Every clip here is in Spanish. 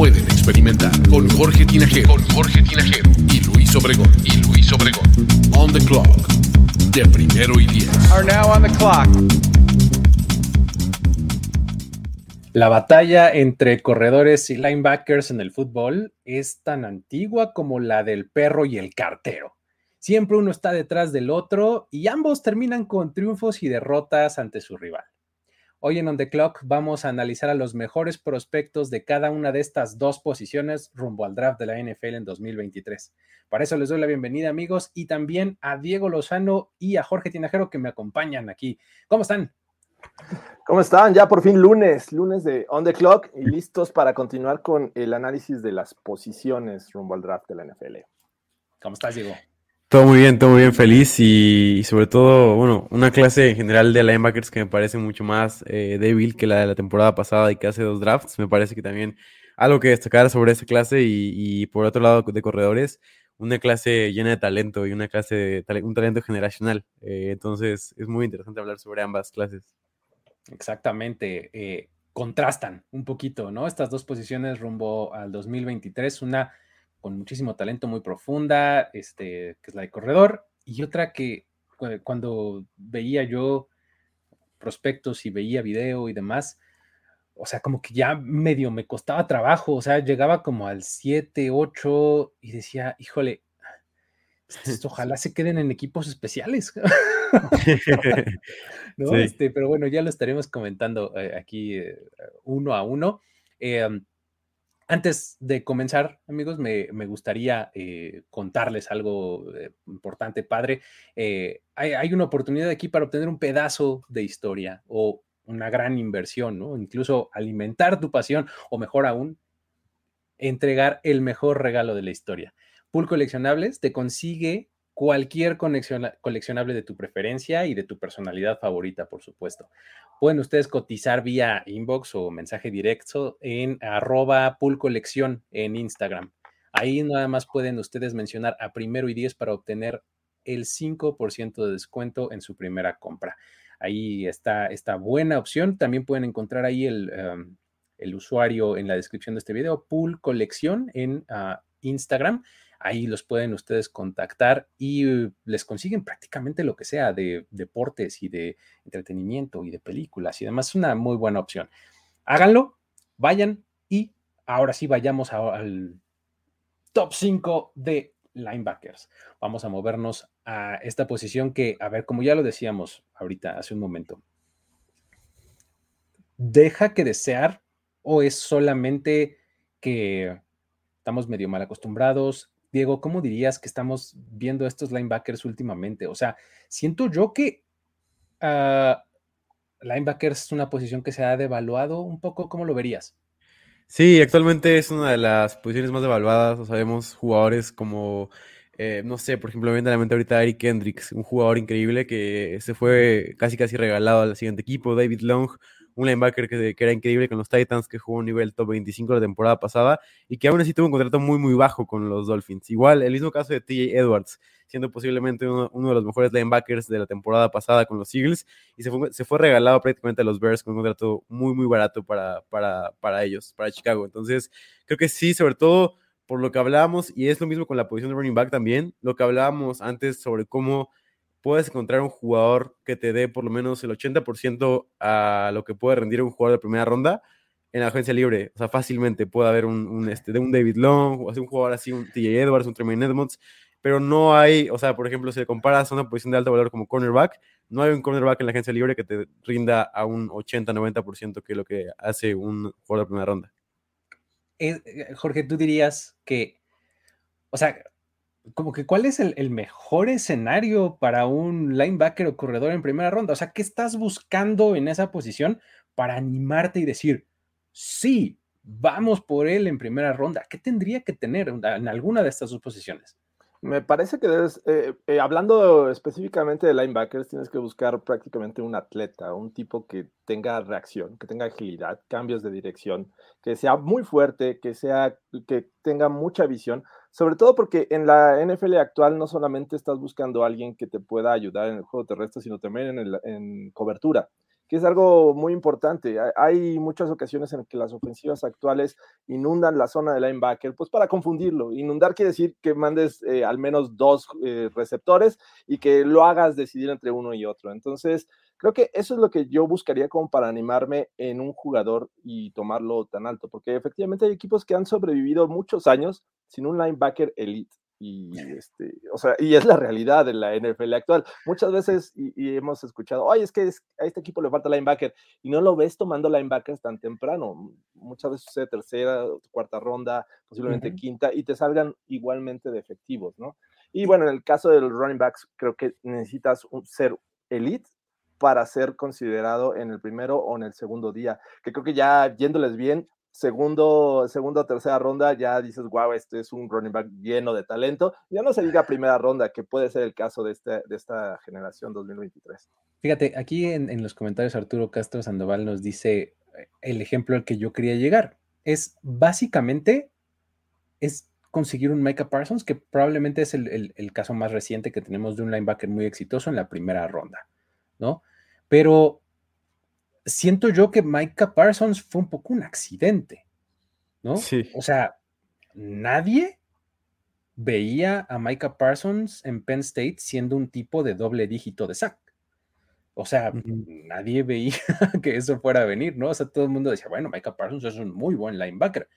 pueden experimentar. Con Jorge Tinajero. Con Jorge Tinajero. Y Luis Obregón. Y Luis Obregón. On the clock. De primero y diez. Are now on the clock. La batalla entre corredores y linebackers en el fútbol es tan antigua como la del perro y el cartero. Siempre uno está detrás del otro y ambos terminan con triunfos y derrotas ante su rival. Hoy en On The Clock vamos a analizar a los mejores prospectos de cada una de estas dos posiciones rumbo al draft de la NFL en 2023. Para eso les doy la bienvenida amigos y también a Diego Lozano y a Jorge Tinajero que me acompañan aquí. ¿Cómo están? ¿Cómo están? Ya por fin lunes, lunes de On The Clock y listos para continuar con el análisis de las posiciones rumbo al draft de la NFL. ¿Cómo estás, Diego? Todo muy bien, todo muy bien, feliz y, sobre todo, bueno, una clase en general de linebackers que me parece mucho más eh, débil que la de la temporada pasada y que hace dos drafts. Me parece que también algo que destacar sobre esa clase y, por otro lado de corredores, una clase llena de talento y una clase de un talento generacional. Eh, entonces es muy interesante hablar sobre ambas clases. Exactamente. Eh, contrastan un poquito, ¿no? Estas dos posiciones rumbo al 2023, una con muchísimo talento, muy profunda, este, que es la de corredor, y otra que cuando veía yo prospectos y veía video y demás, o sea, como que ya medio me costaba trabajo, o sea, llegaba como al 7, 8 y decía, híjole, ojalá se queden en equipos especiales. este, pero bueno, ya lo estaremos comentando eh, aquí eh, uno a uno. Eh, antes de comenzar, amigos, me, gustaría eh, contarles algo eh, importante, padre. Eh, hay, una oportunidad aquí para obtener un pedazo de historia o una gran inversión, ¿no? Incluso alimentar tu pasión o mejor aún, entregar el mejor regalo de la historia. Pool Coleccionables te consigue cualquier coleccionable de tu preferencia y de tu personalidad favorita, por supuesto. Pueden ustedes cotizar vía inbox o mensaje directo en arroba colección en Instagram. Ahí nada más pueden ustedes mencionar a primero y diez para obtener el 5% de descuento en su primera compra. Ahí está esta buena opción. También pueden encontrar ahí el, em, el usuario en la descripción de este video, Pool Colección en ah, Instagram. Ahí los pueden ustedes contactar y uh, les consiguen prácticamente lo que sea de deportes y de entretenimiento y de películas y demás. Es una muy buena opción. Háganlo, vayan y ahora sí vayamos al top 5 de linebackers. Vamos a movernos a esta posición que, a ver, como ya lo decíamos ahorita, hace un momento, deja que desear o es solamente que estamos medio mal acostumbrados, Diego, ¿cómo dirías que estamos viendo estos linebackers últimamente? O sea, siento yo que uh, linebackers es una posición que se ha devaluado un poco. ¿Cómo lo verías? Sí, actualmente es una de las posiciones más devaluadas. O sabemos jugadores como, eh, no sé, por ejemplo, me viene a la mente ahorita Eric Hendricks, un jugador increíble que se fue casi casi regalado al siguiente equipo. David Long, un linebacker que, era increíble con los Titans, que jugó un nivel top 25 la temporada pasada y que aún así tuvo un contrato muy, muy bajo con los Dolphins. Igual, el mismo caso de TJ Edwards, siendo posiblemente uno, de los mejores linebackers de la temporada pasada con los Eagles y se fue, se fue regalado prácticamente a los Bears con un contrato muy, muy barato para, para, para ellos, para Chicago. Entonces, creo que sí, sobre todo por lo que hablábamos, y es lo mismo con la posición de running back también, lo que hablábamos antes sobre cómo puedes encontrar un jugador que te dé por lo menos el 80% a lo que puede rendir un jugador de primera ronda en la agencia libre. O sea, fácilmente puede haber un, este, de un David Long, o un jugador así, un TJ Edwards, un Tremaine Edmonds, pero no hay, o sea, por ejemplo, si comparas a una posición de alto valor como cornerback, no hay un cornerback en la agencia libre que te rinda a un 80-90% que es lo que hace un jugador de primera ronda. Eh, Jorge, tú dirías que, o sea, como que cuál es el, mejor escenario para un linebacker o corredor en primera ronda. O sea, ¿qué estás buscando en esa posición para animarte y decir, sí, vamos por él en primera ronda. ¿Qué tendría que tener en alguna de estas dos posiciones? Me parece que debes, eh, eh, hablando específicamente de linebackers, tienes que buscar prácticamente un atleta, un tipo que tenga reacción, que tenga agilidad, cambios de dirección, que sea muy fuerte, que sea, que tenga mucha visión, sobre todo porque en la NFL actual no solamente estás buscando a alguien que te pueda ayudar en el juego terrestre, sino también en, en cobertura que es algo muy importante. Hay muchas ocasiones en que las ofensivas actuales inundan la zona de linebacker, pues para confundirlo. Inundar quiere decir que mandes eh, al menos dos eh, receptores y que lo hagas decidir entre uno y otro. Entonces, creo que eso es lo que yo buscaría como para animarme en un jugador y tomarlo tan alto, porque efectivamente hay equipos que han sobrevivido muchos años sin un linebacker elite y este, o sea, y es la realidad de la NFL actual. Muchas veces y, hemos escuchado, ay, es que a este equipo le falta linebacker y no lo ves tomando linebackers tan temprano. Muchas veces sucede tercera, cuarta ronda, posiblemente quinta y te salgan igualmente de efectivos, ¿no? Y bueno, en el caso de los running backs, creo que necesitas ser elite para ser considerado en el primero o en el segundo día, que creo que ya yéndoles bien, segundo, segunda o tercera ronda, ya dices, wow, este es un running back lleno de talento. Ya no se diga primera ronda, que puede ser el caso de, este, de esta generación 2023. Fíjate, aquí en, los comentarios Arturo Castro Sandoval nos dice eh, el ejemplo al que yo quería llegar. Es básicamente, es conseguir un Micah Parsons, que probablemente es el, el caso más reciente que tenemos de un linebacker muy exitoso en la primera ronda, ¿no? Pero siento yo que Micah Parsons fue un poco un accidente, ¿no? Sí. O sea, nadie veía a Micah Parsons en Penn State siendo un tipo de doble dígito de sack. O sea, nadie veía que eso fuera a venir, ¿no? O sea, todo el mundo decía, bueno, Micah Parsons es un muy buen linebacker.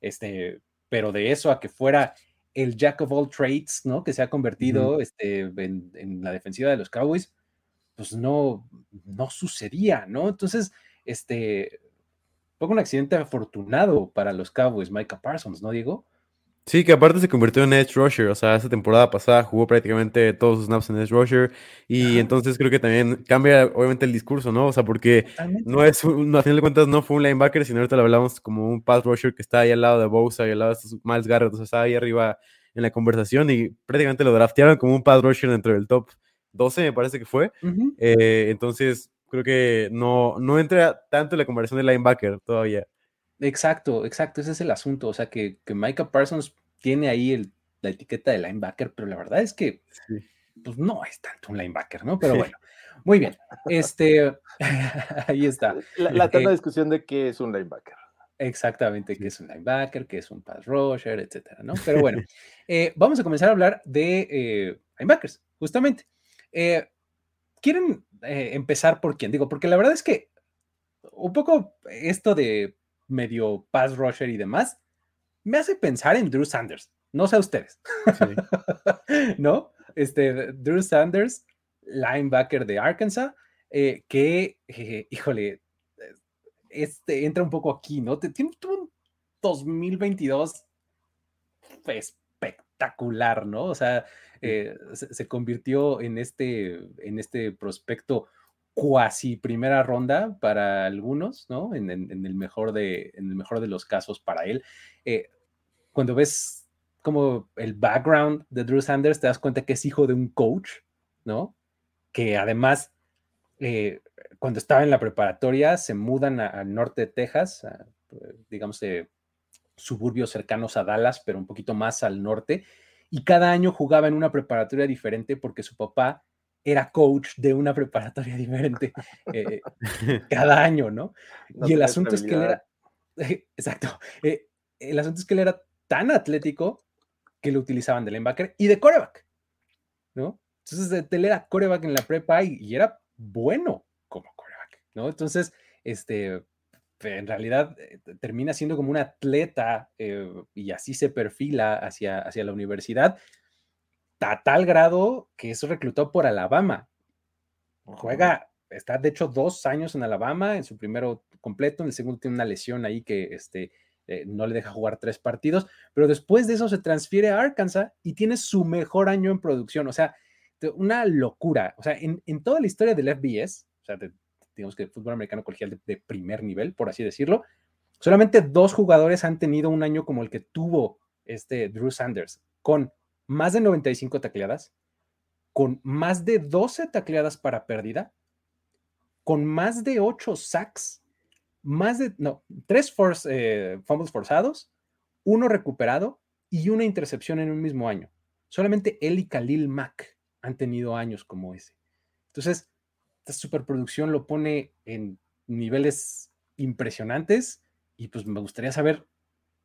Este, pero de eso a que fuera el jack of all trades, ¿no? Que se ha convertido este, en, la defensiva de los Cowboys, pues no, no sucedía, ¿no? Entonces, este, fue un accidente afortunado para los Cowboys, Micah Parsons, ¿no, Diego? Sí, que aparte se convirtió en edge rusher, o sea, esa temporada pasada jugó prácticamente todos sus snaps en edge rusher y entonces creo que también cambia obviamente el discurso, ¿no? O sea, porque no es, un, a final de cuentas no fue un linebacker, sino ahorita lo hablamos como un pass rusher que está ahí al lado de Bosa y al lado de Miles Garrett, o sea, está ahí arriba en la conversación y prácticamente lo draftearon como un pass rusher dentro del top 12 me parece que fue. Eh, entonces, creo que no, no entra tanto en la conversación de linebacker todavía. Exacto, exacto, ese es el asunto. O sea, que, que Micah Parsons tiene ahí el, la etiqueta de linebacker, pero la verdad es que pues no es tanto un linebacker, ¿no? Pero bueno, muy bien. Este, ahí está. La, la eterna discusión de qué es un linebacker. Exactamente, qué es un linebacker, qué es un pass rusher, etcétera, ¿no? Pero bueno, eh, vamos a comenzar a hablar de eh, linebackers, justamente. Eh, ¿Quieren eh, empezar por quién? Digo, porque la verdad es que un poco esto de medio pass rusher y demás me hace pensar en Drew Sanders. No sé ustedes. ¿No? Este, Drew Sanders, linebacker de Arkansas, eh, que, híjole, este entra un poco aquí, ¿no? Tiene un 2022 espectacular, ¿no? O sea, eh, se, convirtió en este, en este prospecto cuasi primera ronda para algunos, ¿no? En, el, mejor de, en el mejor de los casos para él. Eh, cuando ves como el background de Drew Sanders, te das cuenta que es hijo de un coach, ¿no? Que además, eh, cuando estaba en la preparatoria, se mudan al norte de Texas, digamos, suburbios cercanos a Dallas, pero un poquito más al norte, y cada año jugaba en una preparatoria diferente porque su papá era coach de una preparatoria diferente eh, cada año, ¿no? y el asunto es que él era, exacto, eh, el asunto es que él era tan atlético que lo utilizaban de linebacker y de coreback, ¿no? Entonces él era coreback en la prepa y, y era bueno como coreback, ¿no? Entonces, este, en realidad eh, termina siendo como un atleta eh, y así se perfila hacia, hacia la universidad, a tal grado que es reclutado por Alabama. Juega, está de hecho dos años en Alabama, en su primero completo, en el segundo tiene una lesión ahí que este, eh, no le deja jugar tres partidos, pero después de eso se transfiere a Arkansas y tiene su mejor año en producción, o sea, una locura, o sea, en, en toda la historia del FBS, o sea, de, digamos que fútbol americano colegial de, primer nivel, por así decirlo, Solamente dos jugadores han tenido un año como el que tuvo este Drew Sanders, con más de 95 tacleadas, con más de 12 tacleadas para pérdida, con más de 8 sacks, más de, no, 3 force, eh, fumbles forzados, uno recuperado y una intercepción en un mismo año. Solamente él y Khalil Mack han tenido años como ese. Entonces, esta superproducción lo pone en niveles impresionantes y pues me gustaría saber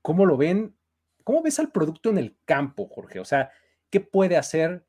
cómo lo ven, cómo ves al producto en el campo, Jorge. O sea, ¿qué puede hacer?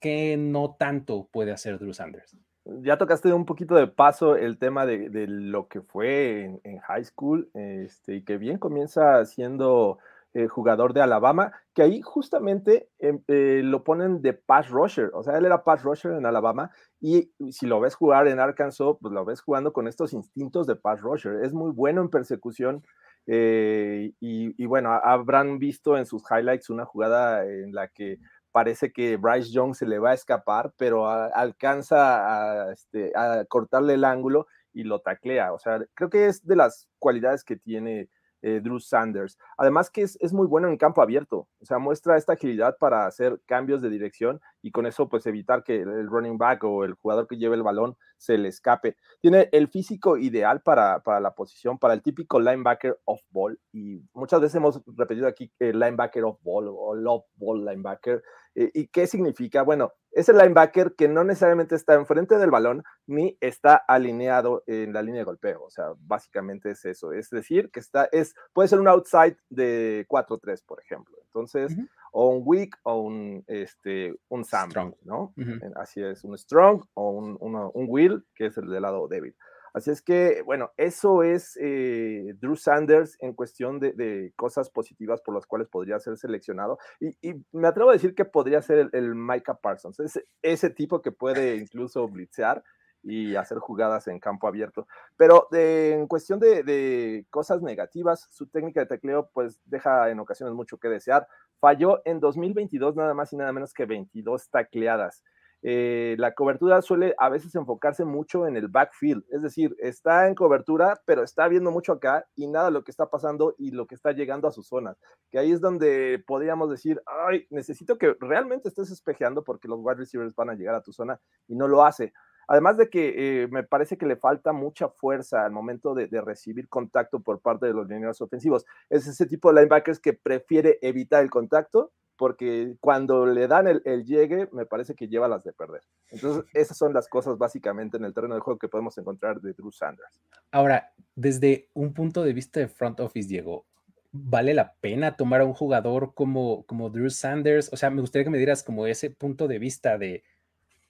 ¿Qué no tanto puede hacer Drew Sanders? Ya tocaste un poquito de paso el tema de, lo que fue en, high school este, y que bien comienza siendo eh, jugador de Alabama, que ahí justamente em, eh, lo ponen de pass rusher, o sea, él era pass rusher en Alabama y si lo ves jugar en Arkansas, pues lo ves jugando con estos instintos de pass rusher, es muy bueno en persecución eh, y, bueno, habrán visto en sus highlights una jugada en la que parece que Bryce Young se le va a escapar, pero alcanza a, este, a cortarle el ángulo y lo taclea, o sea, creo que es de las cualidades que tiene eh, Drew Sanders. Además que es, muy bueno en campo abierto, o sea, muestra esta agilidad para hacer cambios de dirección y con eso pues evitar que el running back o el jugador que lleve el balón se le escape. Tiene el físico ideal para, para la posición, para el típico linebacker off ball y muchas veces hemos repetido aquí el linebacker off ball o love ball linebacker. Eh, ¿Y qué significa? Bueno, es el linebacker que no necesariamente está enfrente del balón ni está alineado en la línea de golpeo. O sea, básicamente es eso. Es decir, que está, es, puede ser un outside de 4-3, por ejemplo. Entonces, o un weak o un, este, un Sam, ¿no? Así es, un strong o un, un will, que es el del lado débil. Así es que, bueno, eso es eh, Drew Sanders en cuestión de, cosas positivas por las cuales podría ser seleccionado. Y, me atrevo a decir que podría ser el, Micah Parsons, ese, ese tipo que puede incluso blitzear y hacer jugadas en campo abierto. Pero en cuestión de, cosas negativas, su técnica de tecleo pues deja en ocasiones mucho que desear. Falló en 2022 nada más y nada menos que 22 tacleadas. Eh, la cobertura suele a veces enfocarse mucho en el backfield, es decir, está en cobertura, pero está viendo mucho acá y nada lo que está pasando y lo que está llegando a sus zonas, que ahí es donde podríamos decir, ay, necesito que realmente estés espejeando porque los wide receivers van a llegar a tu zona y no lo hace. Además de que eh, me parece que le falta mucha fuerza al momento de, recibir contacto por parte de los lineros ofensivos. Es ese tipo de linebackers que prefiere evitar el contacto porque cuando le dan el, llegue, me parece que lleva las de perder. Entonces, esas son las cosas básicamente en el terreno de juego que podemos encontrar de Drew Sanders. Ahora, desde un punto de vista de front office, Diego, ¿vale la pena tomar a un jugador como, como Drew Sanders? O sea, me gustaría que me dieras como ese punto de vista de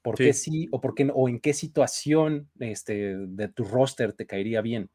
por qué sí o por qué no, o en qué situación este, de tu roster te caería bien.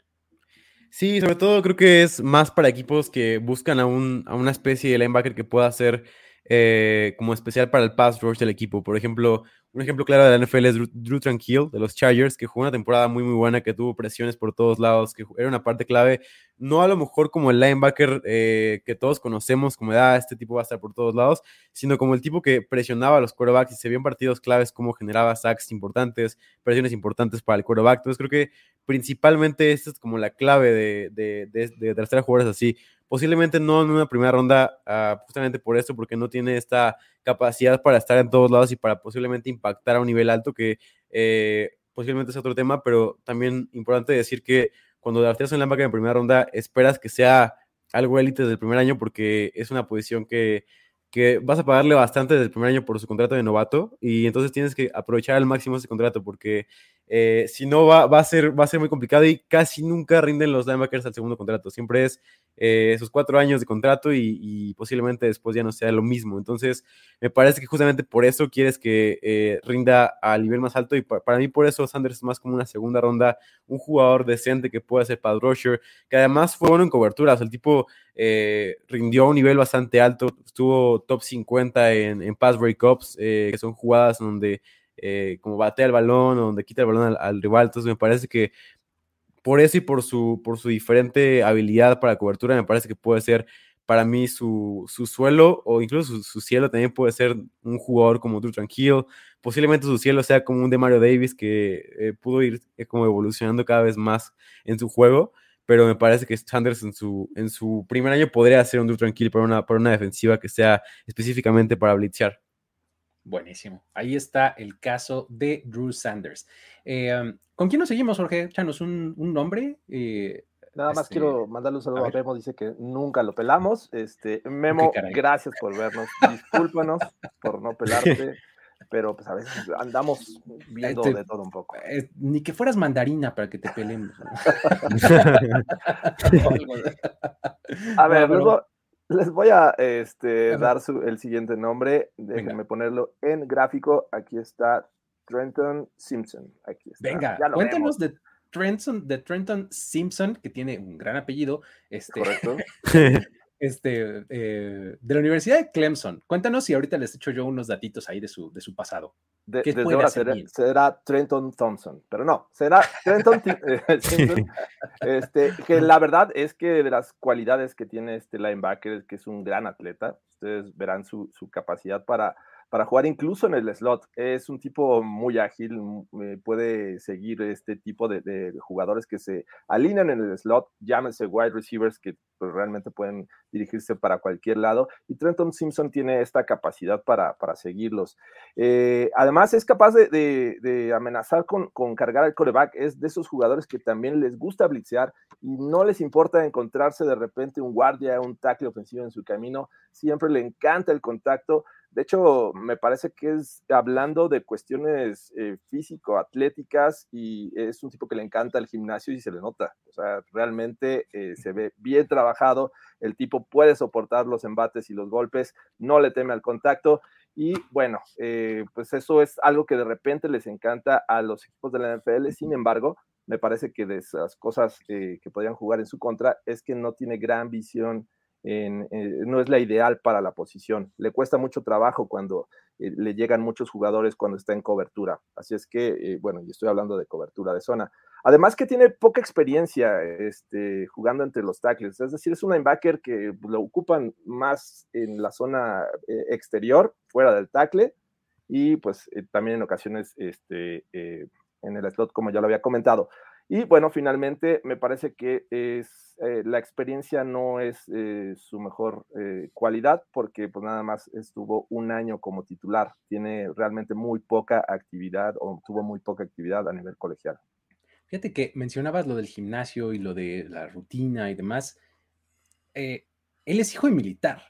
Sí, sobre todo creo que es más para equipos que buscan a, un, a una especie de linebacker que pueda ser eh, como especial para el pass rush del equipo. Por ejemplo, un ejemplo claro de la NFL es Drew, Tranquil, de los Chargers, que jugó una temporada muy, muy buena, que tuvo presiones por todos lados, que era una parte clave. No a lo mejor como el linebacker eh, que todos conocemos, como da, ah, este tipo va a estar por todos lados, sino como el tipo que presionaba a los quarterbacks y se vio partidos claves como generaba sacks importantes, presiones importantes para el quarterback. Entonces creo que principalmente esta es como la clave de, de, de, de, de jugadores así. Posiblemente no en una primera ronda, ah, justamente por esto, porque no tiene esta capacidad para estar en todos lados y para posiblemente impactar a un nivel alto, que eh, posiblemente es otro tema, pero también importante decir que cuando drafteas la máquina en primera ronda, esperas que sea algo élite desde el primer año, porque es una posición que que vas a pagarle bastante desde el primer año por su contrato de novato y entonces tienes que aprovechar al máximo ese contrato porque eh, si no va, va, a ser, va a ser muy complicado y casi nunca rinden los linebackers al segundo contrato. Siempre es eh, esos cuatro años de contrato y, posiblemente después ya no sea lo mismo. Entonces me parece que justamente por eso quieres que eh, rinda al nivel más alto y para, mí por eso Sanders es más como una segunda ronda, un jugador decente que puede ser pad rusher, que además fue bueno en coberturas. El tipo rindió a un nivel bastante alto, estuvo top 50 en, en pass breakups, que son jugadas donde eh, como batea el balón o donde quita el balón al, rival. Entonces me parece que por eso y por su, por su diferente habilidad para cobertura, me parece que puede ser para mí su, su suelo o incluso su, cielo también puede ser un jugador como Drew Tranquilo. Posiblemente su cielo sea como un de Mario Davis que eh, pudo ir eh, como evolucionando cada vez más en su juego pero me parece que Sanders en su, en su primer año podría ser un Drew Tranquil para una, para una defensiva que sea específicamente para blitzear. Buenísimo. Ahí está el caso de Drew Sanders. Eh, ¿Con quién nos seguimos, Jorge? Échanos un, un nombre. Eh, Nada más este, quiero mandarle un saludo a, Memo, dice que nunca lo pelamos. Este, Memo, gracias por vernos. Discúlpanos por no pelarte pero pues a veces andamos viendo de todo un poco. Eh, ni que fueras mandarina para que te pelemos. a ver, luego les voy a este, dar el siguiente nombre. Déjenme ponerlo en gráfico. Aquí está Trenton Simpson. Aquí está. Venga, cuéntanos de Trenton, de Trenton Simpson, que tiene un gran apellido. Este, Correcto. este, eh, de la Universidad de Clemson. Cuéntanos si ahorita les echo yo unos datitos ahí de su, de su pasado. De, desde ahora será, Trenton Thompson, pero no, será Trenton eh, este, que la verdad es que de las cualidades que tiene este linebacker es que es un gran atleta. Ustedes verán su, su capacidad para para jugar incluso en el slot. Es un tipo muy ágil, eh, puede seguir este tipo de, jugadores que se alinean en el slot, llámense wide receivers que pues, realmente pueden dirigirse para cualquier lado. Y Trenton Simpson tiene esta capacidad para, para seguirlos. Eh, además, es capaz de, amenazar con, con, cargar el coreback. Es de esos jugadores que también les gusta blitzear y no les importa encontrarse de repente un guardia, un tackle ofensivo en su camino. Siempre le encanta el contacto de hecho, me parece que es hablando de cuestiones eh, físico-atléticas y es un tipo que le encanta el gimnasio y se le nota. O sea, realmente eh, se ve bien trabajado. El tipo puede soportar los embates y los golpes, no le teme al contacto. Y bueno, eh, pues eso es algo que de repente les encanta a los equipos de la NFL. Sin embargo, me parece que de esas cosas que podrían jugar en su contra es que no tiene gran visión eh, no es la ideal para la posición. Le cuesta mucho trabajo cuando eh, le llegan muchos jugadores cuando está en cobertura. Así es que, eh, bueno, y estoy hablando de cobertura de zona. Además que tiene poca experiencia este, jugando entre los tackles, es decir, es un linebacker que lo ocupan más en la zona exterior, fuera del tackle, y pues también en ocasiones este, en el slot, como ya lo había comentado. Y bueno, finalmente me parece que es, eh, la experiencia no es eh, su mejor eh, cualidad porque pues nada más estuvo un año como titular. Tiene realmente muy poca actividad o tuvo muy poca actividad a nivel colegial. Fíjate que mencionabas lo del gimnasio y lo de la rutina y demás. él es hijo de militar,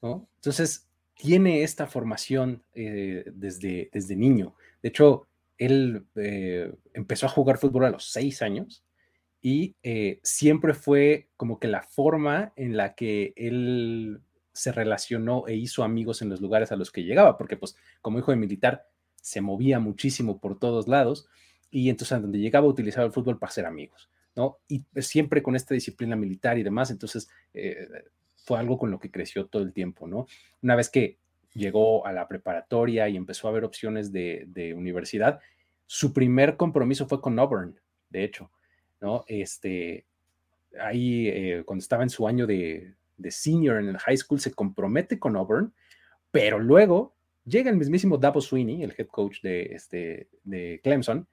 ¿no? Entonces tiene esta formación desde, desde niño. De hecho, él eh, empezó a jugar fútbol a los seis años y eh, siempre fue como que la forma en la que él se relacionó e hizo amigos en los lugares a los que llegaba, porque pues como hijo de militar se movía muchísimo por todos lados y entonces a donde llegaba utilizaba el fútbol para ser amigos, ¿no? Y siempre con esta disciplina militar y demás, entonces eh, fue algo con lo que creció todo el tiempo, ¿no? Una vez que llegó a la preparatoria y empezó a ver opciones de, universidad, su primer compromiso fue con Auburn, de hecho, ¿no? Este, ahí, eh, cuando estaba en su año de, senior en el high school, se compromete con Auburn, pero luego llega el mismísimo Dabo Sweeney, el head coach de, este, de Clemson,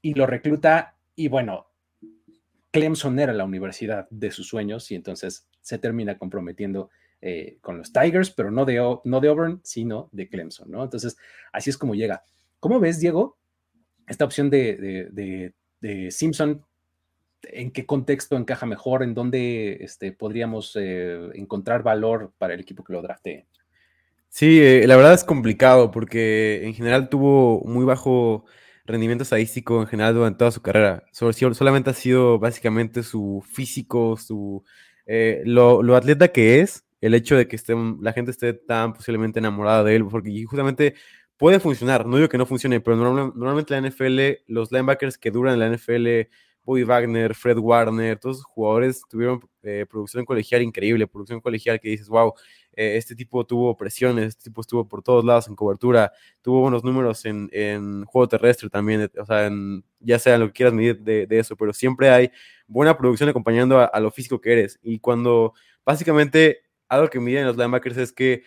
y lo recluta, y bueno, Clemson era la universidad de sus sueños, y entonces se termina comprometiendo eh, con los Tigers, pero no de, no de Auburn, sino de Clemson, ¿no? Entonces, así es como llega. ¿Cómo ves, Diego, esta opción de, Simpson? ¿En qué contexto encaja mejor? ¿En dónde este, podríamos eh, encontrar valor para el equipo que lo drafte? Sí, eh, la verdad es complicado porque en general tuvo muy bajo rendimiento estadístico en general durante toda su carrera. solamente ha sido básicamente su físico, su lo, atleta que es, el hecho de que esté, la gente esté tan posiblemente enamorada de él, porque justamente puede funcionar, no digo que no funcione, pero normalmente la NFL, los linebackers que duran en la NFL, Bobby Wagner, Fred Warner, todos esos jugadores tuvieron eh, producción colegial increíble, producción colegial que dices, wow, eh, este tipo tuvo presiones, este tipo estuvo por todos lados en cobertura, tuvo buenos números en, en juego terrestre también, o sea, ya sea lo que quieras medir de, eso, pero siempre hay buena producción acompañando a, a, lo físico que eres. Y cuando básicamente algo que miden los linebackers es que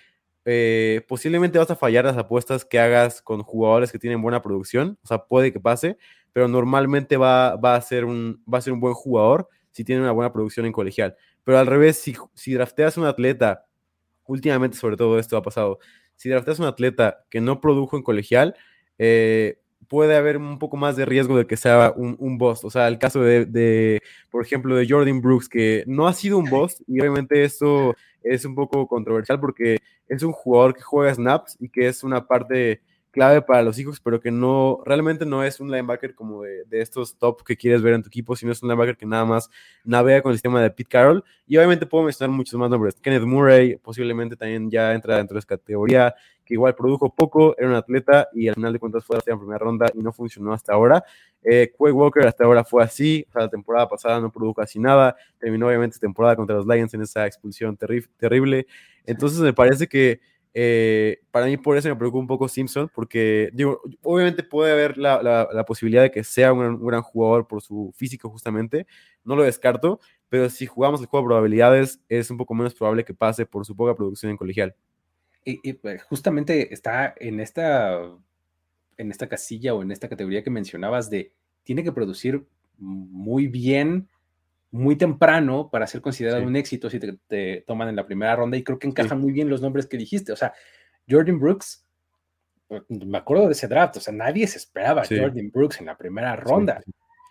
eh, posiblemente vas a fallar las apuestas que hagas con jugadores que tienen buena producción, o sea, puede que pase, pero normalmente va, a, ser un, va a ser un buen jugador si tiene una buena producción en colegial. Pero al revés, si, si drafteas un atleta, últimamente sobre todo esto ha pasado, si drafteas un atleta que no produjo en colegial, eh, puede haber un poco más de riesgo de que sea un, un boss. O sea, el caso de, por ejemplo, de Jordan Brooks, que no ha sido un boss, y obviamente esto es un poco controversial porque es un jugador que juega snaps y que es una parte clave para los hijos, pero que no, realmente no es un linebacker como de, estos top que quieres ver en tu equipo, sino es un linebacker que nada más navega con el sistema de Pete Carroll. Y obviamente puedo mencionar muchos más nombres. Kenneth Murray posiblemente también ya entra dentro de esa categoría, que igual produjo poco, era un atleta y al final de cuentas fue en primera ronda y no funcionó hasta ahora. Eh, Quay Walker hasta ahora fue así, o sea, la temporada pasada no produjo casi nada, terminó obviamente temporada contra los Lions en esa expulsión terrible. Entonces me parece que eh, para mí por eso me preocupa un poco Simpson, porque digo, obviamente puede haber la, la, posibilidad de que sea un, gran jugador por su físico justamente, no lo descarto, pero si jugamos el juego de probabilidades es un poco menos probable que pase por su poca producción en colegial. Y, pues, justamente está en esta, en esta casilla o en esta categoría que mencionabas de tiene que producir muy bien muy temprano para ser considerado un éxito si te, toman en la primera ronda y creo que encajan muy bien los nombres que dijiste. O sea, Jordan Brooks, pues, me acuerdo de ese draft, o sea, nadie se esperaba a Jordan Brooks en la primera ronda,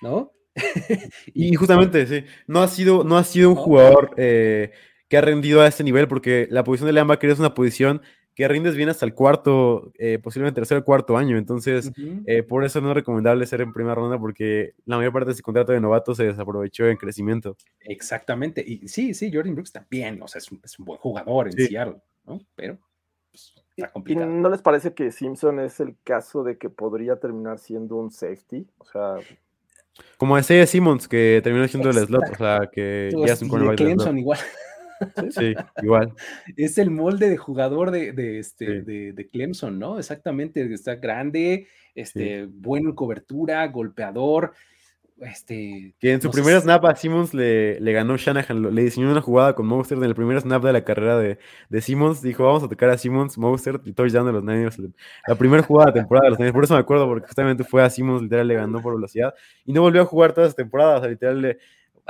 ¿no? y justamente, sí, no ha sido, no ha sido un jugador eh, que ha rendido a ese nivel porque la posición de linebacker es una posición que rindes bien hasta el cuarto, eh, posiblemente tercer o cuarto año. Entonces, eh, por eso no es recomendable ser en primera ronda porque la mayor parte de ese contrato de novato se desaprovechó en crecimiento. Exactamente. Y sí, sí, Jordan Brooks también, o sea, es un, buen jugador en Seattle, ¿no? Pero pues, está complicado. ¿Y no les parece que Simpson es el caso de que podría terminar siendo un safety? O sea... Como ese Simmons que terminó siendo el slot, o sea, que ya es un Clemson igual. Sí, igual. Es el molde de jugador de, de este, de, Clemson, ¿no? Exactamente, está grande, este, bueno en cobertura, golpeador. Este, que en su primer snap a Simmons le, le, ganó Shanahan, le diseñó una jugada con Mostert en el primer snap de la carrera de, de Simmons. Dijo, vamos a tocar a Simmons, Mostert y touchdown de los Niners. La primera jugada de temporada de los Niners. Por eso me acuerdo, porque justamente fue a Simmons, literal, le ganó por velocidad. Y no volvió a jugar todas las temporadas. literal, le,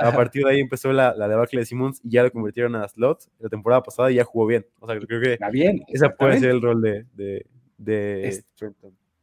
a partir de ahí empezó la, la debacle de Simmons y ya lo convirtieron a slot la temporada pasada y ya jugó bien. O sea, creo que está bien, ese puede ser el rol de, de, de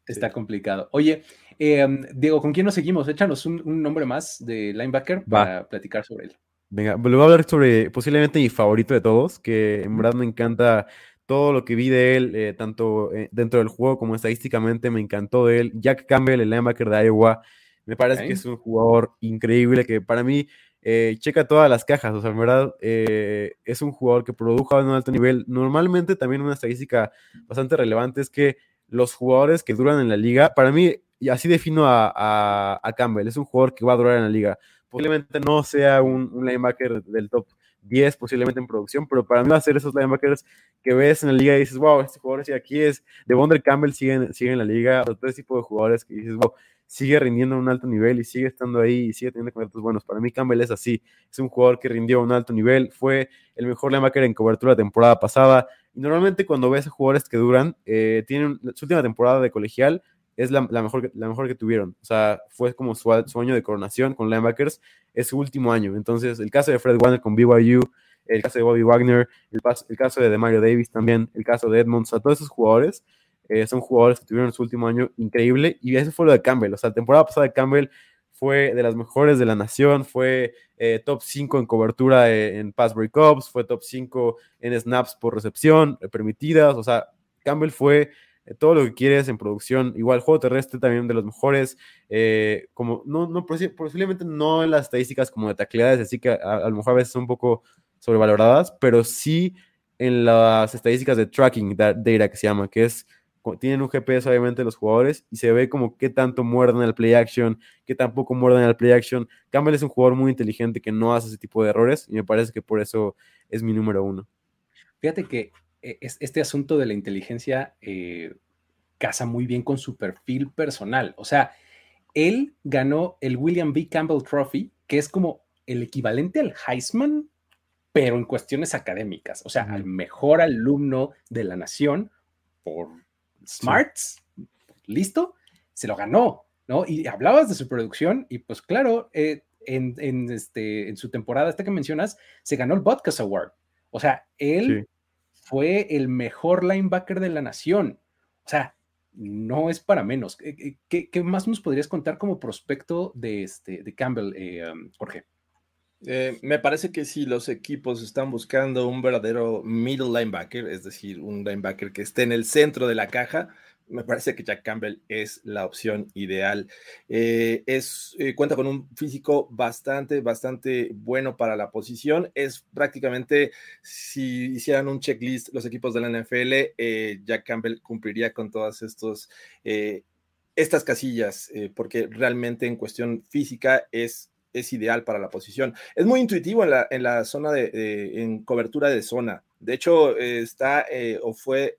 Está complicado. Oye, em, Diego, ¿con quién nos seguimos? Échanos un, nombre más de linebacker para platicar sobre él. Venga, le voy a hablar sobre posiblemente mi favorito de todos, que en verdad me encanta todo lo que vi de él, eh, tanto eh, dentro del juego como estadísticamente, me encantó de él. Jack Campbell, el linebacker de Iowa, me parece que es un jugador increíble que para mí eh, checa todas las cajas, o sea, en verdad eh, es un jugador que produjo a un alto nivel. Normalmente también una estadística bastante relevante es que los jugadores que duran en la liga, para mí, y así defino a, Campbell, es un jugador que va a durar en la liga. Posiblemente no sea un, linebacker del top 10 posiblemente en producción, pero para mí va a ser esos linebackers que ves en la liga y dices, wow, este jugador sí aquí es, de Wonder Campbell sigue, sigue en la liga, o todo ese tipo de jugadores que dices, wow, sigue rindiendo a un alto nivel y sigue estando ahí y sigue teniendo contratos buenos. Para mí Campbell es así, es un jugador que rindió a un alto nivel, fue el mejor linebacker en cobertura la temporada pasada y normalmente cuando ves a jugadores que duran, eh, tienen su última temporada de colegial es la, mejor, la mejor que tuvieron. O sea, fue como su, año de coronación con linebackers, es su último año. Entonces, el caso de Fred Warner con BYU, el caso de Bobby Wagner, el, caso de Mario Davis también, el caso de Edmonds, a todos esos jugadores eh, son jugadores que tuvieron su último año increíble y eso fue lo de Campbell. O sea, la temporada pasada de Campbell fue de las mejores de la nación, fue eh, top 5 en cobertura eh, en pass breakups, fue top 5 en snaps por recepción permitidas. O sea, Campbell fue todo lo que quieres en producción. Igual, juego terrestre también de los mejores. como no, no, posiblemente no en las estadísticas como de tacleadas, así que a, a, lo mejor a veces son un poco sobrevaloradas, pero sí en las estadísticas de tracking data que se llama, que es tienen un GPS obviamente los jugadores y se ve como qué tanto muerden el play action, qué tampoco muerden el play action. Campbell es un jugador muy inteligente que no hace ese tipo de errores y me parece que por eso es mi número uno. Fíjate que eh, este asunto de la inteligencia eh, casa muy bien con su perfil personal. O sea, él ganó el William B. Campbell Trophy, que es como el equivalente al Heisman, pero en cuestiones académicas. O sea, al mejor alumno de la nación por Smarts, listo, se lo ganó, ¿no? Y hablabas de su producción y pues claro, eh, en, este, en su temporada, esta que mencionas, se ganó el Podcast Award. O sea, él fue el mejor linebacker de la nación. O sea, no es para menos. ¿Qué, más nos podrías contar como prospecto de, este, de Campbell, eh, um, Jorge? Eh, me parece que si los equipos están buscando un verdadero middle linebacker, es decir, un linebacker que esté en el centro de la caja, me parece que Jack Campbell es la opción ideal. Eh, es, eh, cuenta con un físico bastante, bastante bueno para la posición. Es prácticamente, si hicieran un checklist los equipos de la NFL, Jack Campbell cumpliría con todas estos, estas casillas, porque realmente en cuestión física es es ideal para la posición. Es muy intuitivo en la, en la zona de, en cobertura de zona. De hecho, está o fue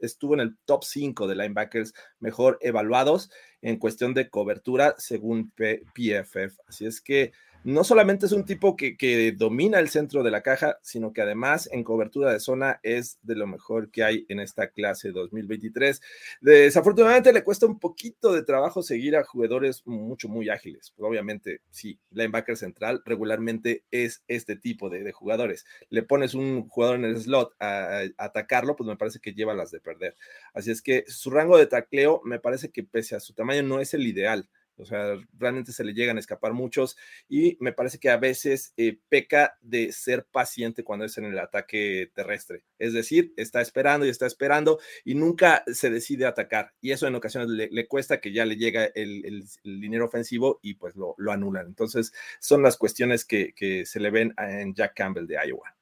estuvo en el top 5 de linebackers mejor evaluados en cuestión de cobertura según PFF. Así es que no solamente es un tipo que, domina el centro de la caja, sino que además en cobertura de zona es de lo mejor que hay en esta clase 2023. Desafortunadamente le cuesta un poquito de trabajo seguir a jugadores mucho, muy ágiles. Pues obviamente, sí, linebacker central regularmente es este tipo de, jugadores. Le pones un jugador en el slot a, a, atacarlo, pues me parece que lleva las de perder. Así es que su rango de tacleo me parece que pese a su tamaño no es el ideal. O sea, realmente se le llegan a escapar muchos y me parece que a veces eh, peca de ser paciente cuando es en el ataque terrestre. Es decir, está esperando y está esperando y nunca se decide atacar. Y eso en ocasiones le, cuesta que ya le llega el, dinero ofensivo y pues lo, anulan. Entonces, son las cuestiones que, se le ven en Jack Campbell de Iowa.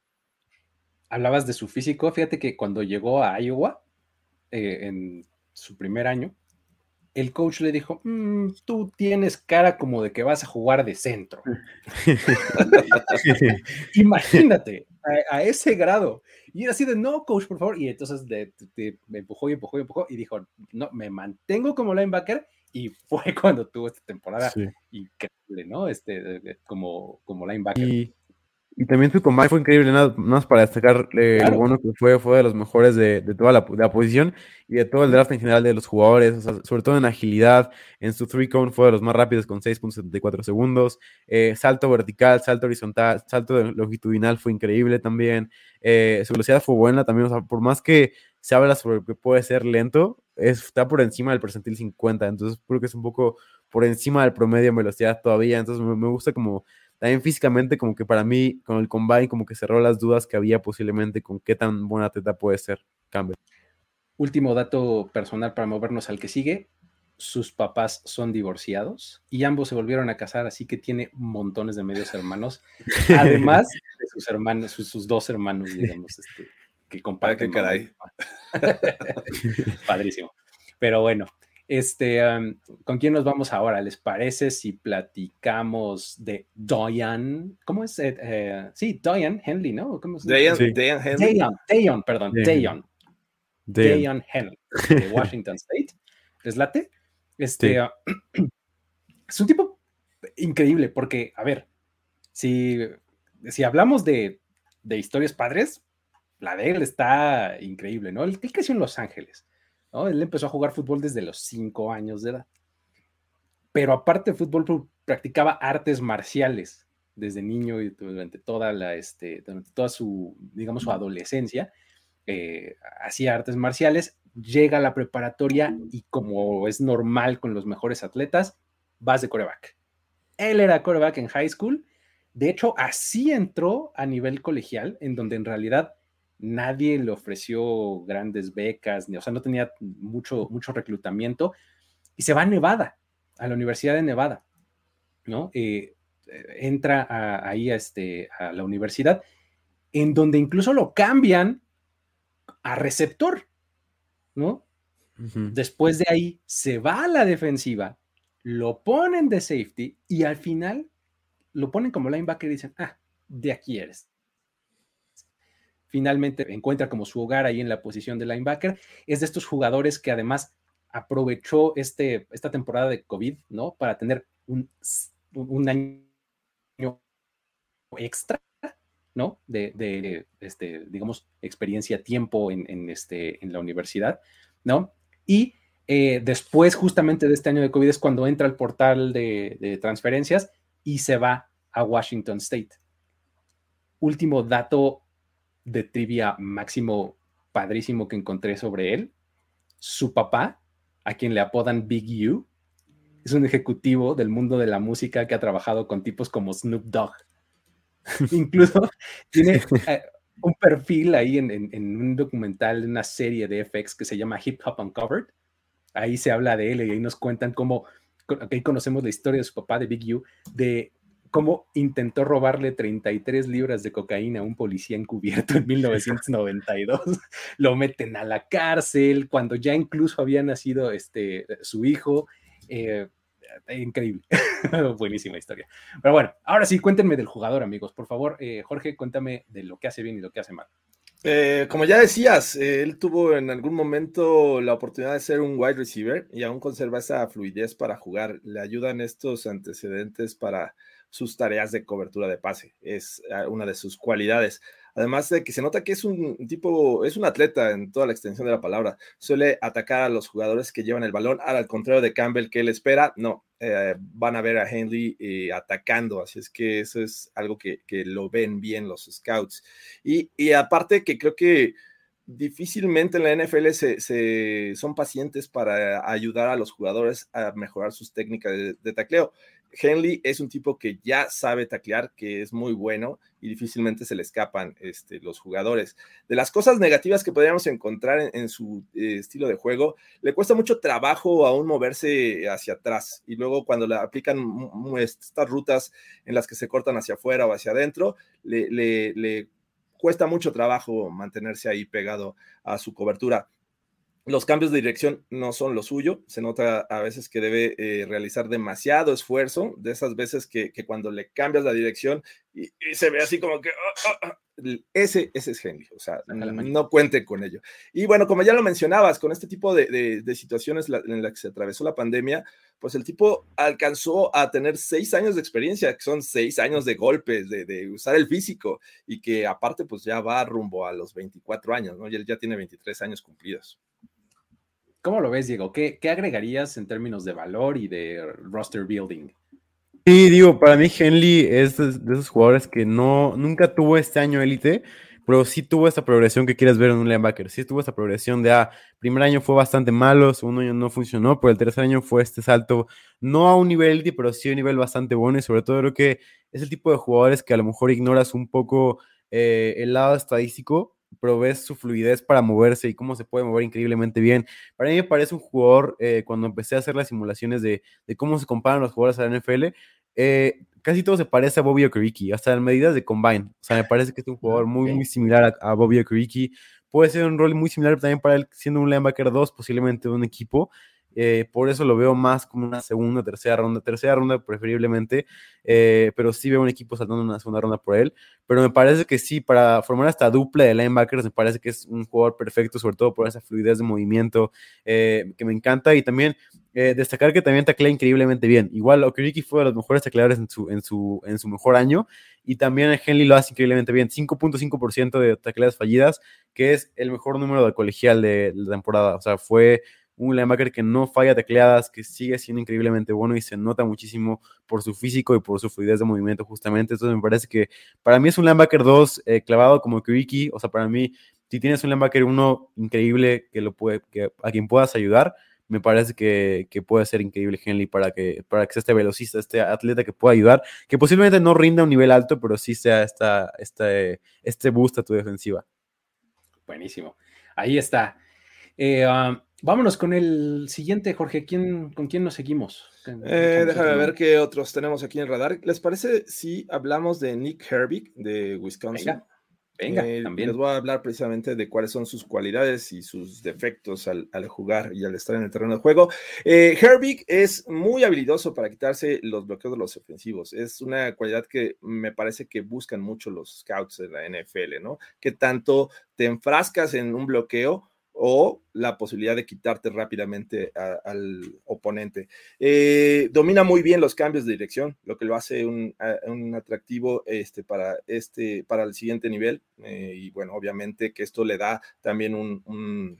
Hablabas de su físico. Fíjate que cuando llegó a Iowa, eh, en su primer año, el coach le dijo, mm, tú tienes cara como de que vas a jugar de centro. Imagínate, a, ese grado. Y era así de, no, coach, por favor. Y entonces me empujó y empujó y empujó y dijo, no, me mantengo como linebacker. Y fue cuando tuvo esta temporada increíble, ¿no? Este, como, como linebacker. Y también su combate fue increíble, nada, más para destacar eh, lo bueno que fue, fue de los mejores de, toda la, posición y de todo el draft en general de los jugadores, sobre todo en agilidad, en su three cone fue de los más rápidos con 6.74 segundos, eh, salto vertical, salto horizontal, salto longitudinal fue increíble también, eh, su velocidad fue buena también, o sea, por más que se habla sobre que puede ser lento, está por encima del percentil 50, entonces creo que es un poco por encima del promedio en velocidad todavía, entonces me gusta como también físicamente, como que para mí, con el combine, como que cerró las dudas que había posiblemente con qué tan buena atleta puede ser Campbell. Último dato personal para movernos al que sigue. Sus papás son divorciados y ambos se volvieron a casar, así que tiene montones de medios hermanos, además de sus hermanos, sus, dos hermanos, digamos, este, que comparten. caray. Padrísimo. Pero bueno, este, ¿con quién nos vamos ahora? ¿Les parece si platicamos de Diane? ¿Cómo es? Eh, sí, Diane Henley, ¿no? ¿Cómo es? Henley. Diane, perdón, Diane. Diane Henley, de Washington State. ¿Les late? Este, es un tipo increíble porque, a ver, si, si hablamos de, de historias padres, la de él está increíble, ¿no? Él, él creció en Los Ángeles él empezó a jugar fútbol desde los cinco años de edad. Pero aparte de fútbol, practicaba artes marciales desde niño y durante toda la, este, durante toda su, digamos, su adolescencia. Eh, hacía artes marciales, llega a la preparatoria y como es normal con los mejores atletas, vas de coreback. Él era coreback en high school. De hecho, así entró a nivel colegial, en donde en realidad nadie le ofreció grandes becas, o sea, no tenía mucho, mucho reclutamiento, y se va a Nevada, a la Universidad de Nevada, ¿no? Eh, entra ahí a, este, a la universidad, en donde incluso lo cambian a receptor, ¿no? Después de ahí se va a la defensiva, lo ponen de safety y al final lo ponen como linebacker y dicen, ah, de aquí eres finalmente encuentra como su hogar ahí en la posición de linebacker. Es de estos jugadores que además aprovechó este, esta temporada de COVID, ¿no? Para tener un, un año extra, ¿no? De, este, digamos, experiencia, tiempo en, este, en la universidad, ¿no? Y eh, después, justamente de este año de COVID, es cuando entra al portal de, de transferencias y se va a Washington State. Último dato de trivia máximo padrísimo que encontré sobre él. Su papá, a quien le apodan Big U, es un ejecutivo del mundo de la música que ha trabajado con tipos como Snoop Dogg. Incluso tiene eh, un perfil ahí en, un documental, en una serie de FX que se llama Hip Hop Uncovered. Ahí se habla de él y ahí nos cuentan cómo, ahí conocemos la historia de su papá, de Big U, de cómo intentó robarle 33 libras de cocaína a un policía encubierto en 1992. Lo meten a la cárcel cuando ya incluso había nacido este, su hijo. Eh, increíble. Buenísima historia. Pero bueno, ahora sí, cuéntenme del jugador, amigos. Por favor, eh, Jorge, cuéntame de lo que hace bien y lo que hace mal. Eh, como ya decías, él tuvo en algún momento la oportunidad de ser un wide receiver y aún conserva esa fluidez para jugar. Le ayudan estos antecedentes para sus tareas de cobertura de pase. Es ah, una de sus cualidades. Además de que se nota que es un tipo, es un atleta en toda la extensión de la palabra. Suele atacar a los jugadores que llevan el balón, al contrario de Campbell que él espera, no, eh, van a ver a Henley eh, atacando. Así es que eso es algo que, lo ven bien los scouts. Y, aparte que creo que difícilmente en la NFL se, son pacientes para ayudar a los jugadores a mejorar sus técnicas de, de tacleo. Henley es un tipo que ya sabe taclear, que es muy bueno y difícilmente se le escapan este, los jugadores. De las cosas negativas que podríamos encontrar en, su eh, estilo de juego, le cuesta mucho trabajo aún moverse hacia atrás y luego cuando le aplican estas rutas en las que se cortan hacia afuera o hacia adentro, le cuesta mucho trabajo mantenerse ahí pegado a su cobertura. Los cambios de dirección no son lo suyo, se nota a veces que debe eh, realizar demasiado esfuerzo, de esas veces que, cuando le cambias la dirección y, se ve así como que ah, ah, ese, ese es Henry, o sea, no cuente con ello. Y bueno, como ya lo mencionabas, con este tipo de, situaciones en las que se atravesó la pandemia, pues el tipo alcanzó a tener seis años de experiencia, que son seis años de golpes, de, de usar el físico, y que aparte pues ya va rumbo a los 24 años, ¿no? Y él ya tiene 23 años cumplidos. ¿Cómo lo ves, Diego? ¿Qué, agregarías en términos de valor y de roster building? Sí, digo, para mí Henley es de, esos jugadores que no, nunca tuvo este año élite, pero sí tuvo esta progresión que quieres ver en un linebacker. Sí tuvo esta progresión de, ah, primer año fue bastante malo, segundo año no funcionó, pero el tercer año fue este salto, no a un nivel élite, pero sí a un nivel bastante bueno y sobre todo creo que es el tipo de jugadores que a lo mejor ignoras un poco eh, el lado estadístico, pero ves su fluidez para moverse y cómo se puede mover increíblemente bien. Para mí me parece un jugador, eh, cuando empecé a hacer las simulaciones de, cómo se comparan los jugadores a la NFL, eh, casi todo se parece a Bobby Okereke, hasta en medidas de combine. O sea, me parece que es un jugador muy, muy similar a, Bobby Okereke. Puede ser un rol muy similar también para él, siendo un linebacker 2, posiblemente de un equipo. Eh, por eso lo veo más como una segunda, tercera ronda, tercera ronda preferiblemente, eh, pero sí veo un equipo saltando una segunda ronda por él. Pero me parece que sí, para formar esta dupla de linebackers, me parece que es un jugador perfecto, sobre todo por esa fluidez de movimiento eh, que me encanta. Y también destacar que también taclea increíblemente bien. Igual Okereke fue de los mejores tacleadores en su, en su, en su mejor año. Y también Henley lo hace increíblemente bien. 5.5% de tacleadas fallidas, que es el mejor número de colegial de la temporada. O sea, fue un linebacker que no falla tecleadas, que sigue siendo increíblemente bueno y se nota muchísimo por su físico y por su fluidez de movimiento justamente. Entonces me parece que para mí es un linebacker 2 eh, clavado como Kiriki, o sea, para mí si tienes un linebacker 1 increíble que lo que, a quien puedas ayudar, me parece que, puede ser increíble Henley para que, para que sea este velocista, este atleta que pueda ayudar, que posiblemente no rinda a un nivel alto, pero sí sea esta, este boost a tu defensiva. Buenísimo. Ahí está. Eh, um, Vámonos con el siguiente, Jorge. ¿Quién, ¿Con quién nos seguimos? Eh, déjame ver qué otros tenemos aquí en el radar. ¿Les parece si hablamos de Nick Herbig de Wisconsin? Venga, eh, también. Les voy a hablar precisamente de cuáles son sus cualidades y sus defectos al, jugar y al estar en el terreno de juego. Eh, Herbig es muy habilidoso para quitarse los bloqueos de los ofensivos. Es una cualidad que me parece que buscan mucho los scouts de la NFL, ¿no? Que tanto te enfrascas en un bloqueo o la posibilidad de quitarte rápidamente al oponente. Eh, domina muy bien los cambios de dirección, lo que lo hace un, atractivo este, para, este, para el siguiente nivel. Eh, y bueno, obviamente que esto le da también un,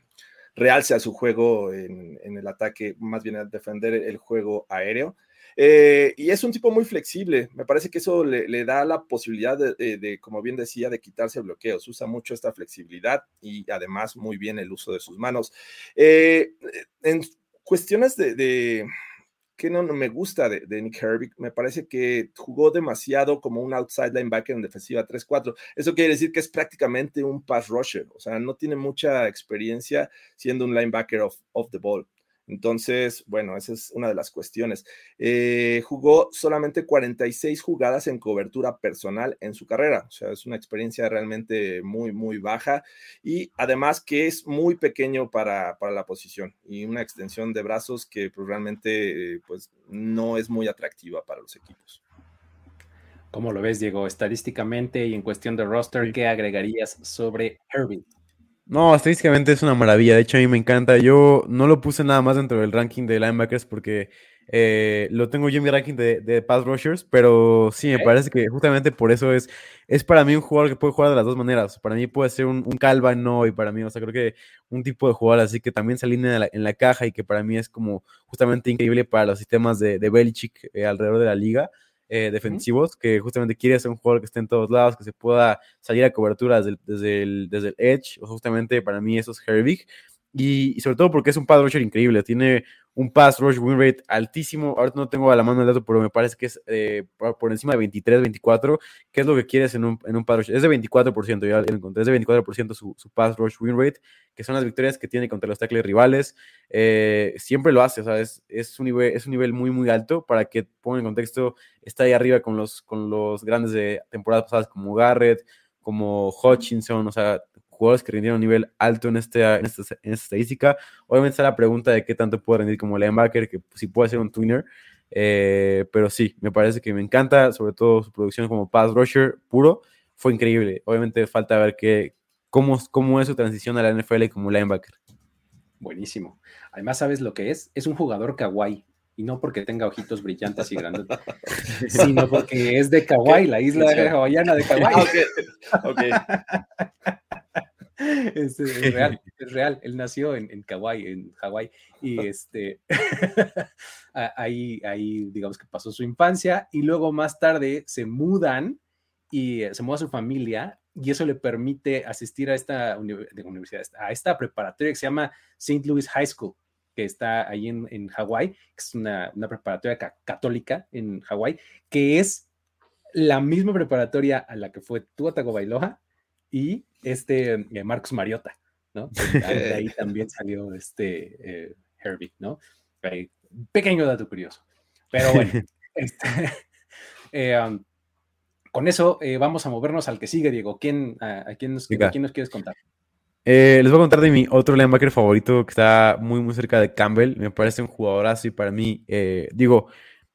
realce a su juego en, el ataque, más bien al defender el juego aéreo. Eh, y es un tipo muy flexible. Me parece que eso le, da la posibilidad de, como bien decía, de quitarse bloqueos. Usa mucho esta flexibilidad y además muy bien el uso de sus manos. Eh, en cuestiones de, que no, me gusta de, Nick Herbig. Me parece que jugó demasiado como un outside linebacker en defensiva 3-4. Eso quiere decir que es prácticamente un pass rusher. O sea, no tiene mucha experiencia siendo un linebacker off, off the ball. Entonces, bueno, esa es una de las cuestiones. Eh, jugó solamente 46 jugadas en cobertura personal en su carrera, o sea, es una experiencia realmente muy, muy baja y además que es muy pequeño para, la posición y una extensión de brazos que pues, realmente eh, pues, no es muy atractiva para los equipos. ¿Cómo lo ves, Diego? Estadísticamente y en cuestión de roster, ¿qué agregarías sobre Herbie? No, estadísticamente es una maravilla. De hecho, a mí me encanta. Yo no lo puse nada más dentro del ranking de linebackers porque eh, lo tengo yo en mi ranking de, de pass rushers, pero sí, me parece que justamente por eso es, es para mí un jugador que puede jugar de las dos maneras. Para mí puede ser un, un Calvin, no, y para mí, o sea, creo que un tipo de jugador así que también se alinea en la, caja y que para mí es como justamente increíble para los sistemas de, de Belichick eh, alrededor de la liga. Eh, defensivos, que justamente quiere ser un jugador que esté en todos lados, que se pueda salir a cobertura desde el, desde el, edge, o justamente para mí eso es Herbig, y, sobre todo porque es un pass rusher increíble, tiene un pass rush win rate altísimo. Ahorita no tengo a la mano el dato, pero me parece que es eh, por, encima de 23, 24, que es lo que quieres en un, en un pass rush. Es de 24%, ya lo encontré, es de 24% su, su pass rush win rate, que son las victorias que tiene contra los tackles rivales. Eh, siempre lo hace, o sea, es, es, un nivel, es un nivel muy, muy alto para que ponga en contexto, está ahí arriba con los, con los grandes de temporadas pasadas como Garrett, como Hutchinson, o sea, jugadores que rindieron a un nivel alto en, este, en, esta, en esta estadística. Obviamente está la pregunta de qué tanto puede rendir como linebacker, que si puede ser un twinner. Eh, pero sí, me parece que me encanta, sobre todo su producción como pass rusher puro, fue increíble. Obviamente falta ver qué, cómo, cómo es su transición a la NFL como linebacker. Buenísimo. Además, ¿sabes lo que es? Es un jugador kawaii. Y no porque tenga ojitos brillantes y grandes, sino porque es de Kauai, la isla hawaiana de Kauai. Es, real, es real. Él nació en, en Kauai, en Hawái, y este, ahí, ahí, digamos que pasó su infancia, y luego más tarde se mudan y se muda su familia, y eso le permite asistir a esta universidad, a esta preparatoria que se llama St. Louis High School, que está ahí en, en Hawái, que es una, una preparatoria católica en Hawái, que es la misma preparatoria a la que fue Tua Tagovailoa y este eh, Marcos Mariota, ¿no? De ahí también salió este eh, Herbie, ¿no? pequeño dato curioso. Pero bueno, este, eh, um, con eso vamos a movernos al que sigue, Diego. ¿Quién, a, quién, nos, quién nos quieres contar? les voy a contar de mi otro linebacker favorito que está muy, muy cerca de Campbell. Me parece un jugadorazo y para mí, digo,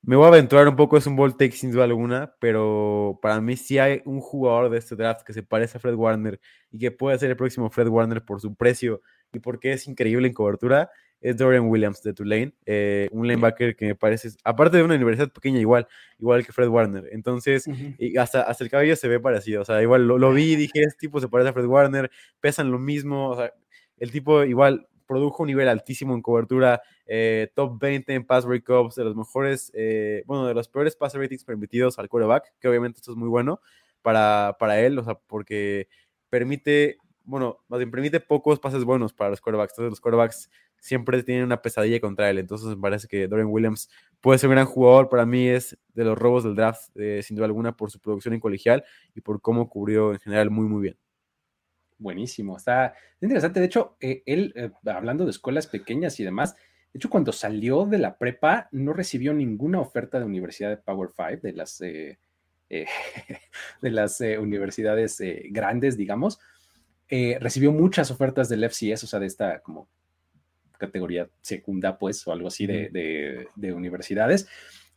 me voy a aventurar un poco, es un ball take sin duda alguna, pero para mí sí hay un jugador de este draft que se parece a Fred Warner y que puede ser el próximo Fred Warner por su precio y porque es increíble en cobertura, es Dorian Williams de Tulane, eh, un linebacker que me parece, aparte de una universidad pequeña igual, igual que Fred Warner, entonces y hasta, hasta el cabello se ve parecido, o sea, igual lo, lo vi y dije, este tipo se parece a Fred Warner, pesan lo mismo, o sea, el tipo igual produjo un nivel altísimo en cobertura, eh, top 20 en pass breakups, de los mejores, eh, bueno, de los peores pass ratings permitidos al quarterback, que obviamente esto es muy bueno para, para él, o sea, porque permite, bueno, más bien permite pocos pases buenos para los quarterbacks. Entonces los quarterbacks siempre tienen una pesadilla contra él. Entonces me parece que Dorian Williams puede ser un gran jugador. Para mí es de los robos del draft, eh, sin duda alguna, por su producción en colegial y por cómo cubrió en general muy, muy bien. Buenísimo, está interesante. De hecho, eh, él, eh, hablando de escuelas pequeñas y demás, de hecho, cuando salió de la prepa, no recibió ninguna oferta de universidad de Power Five, de las, eh, de las universidades grandes, digamos. recibió muchas ofertas del FCS, o sea, de esta como categoría segunda, pues, o algo así de, de universidades.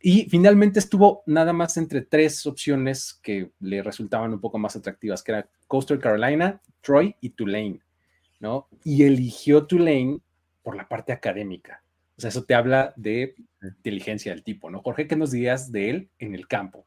Y finalmente estuvo nada más entre tres opciones que le resultaban un poco más atractivas, que era Coastal Carolina, Troy y Tulane, ¿no? Y eligió Tulane por la parte académica. O sea, eso te habla de inteligencia del tipo, ¿no? Jorge, ¿qué nos dirías de él en el campo?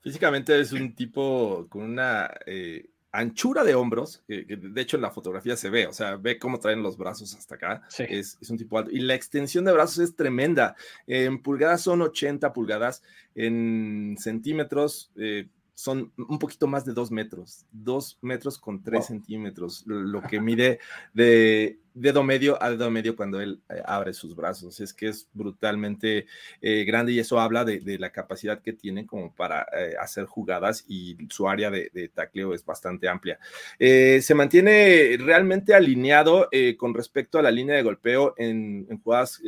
Físicamente es un tipo con una eh, anchura de hombros, que, de hecho en la fotografía se ve, o sea, ve cómo traen los brazos hasta acá, es, un tipo alto, y la extensión de brazos es tremenda, en pulgadas son 80 pulgadas, en centímetros eh, son un poquito más de dos metros, dos metros con tres centímetros, lo que mide de dedo medio a dedo medio cuando él eh, abre sus brazos. Es que es brutalmente eh, grande y eso habla de, la capacidad que tiene como para eh, hacer jugadas y su área de, tacleo es bastante amplia. se mantiene realmente alineado con respecto a la línea de golpeo en, en jugadas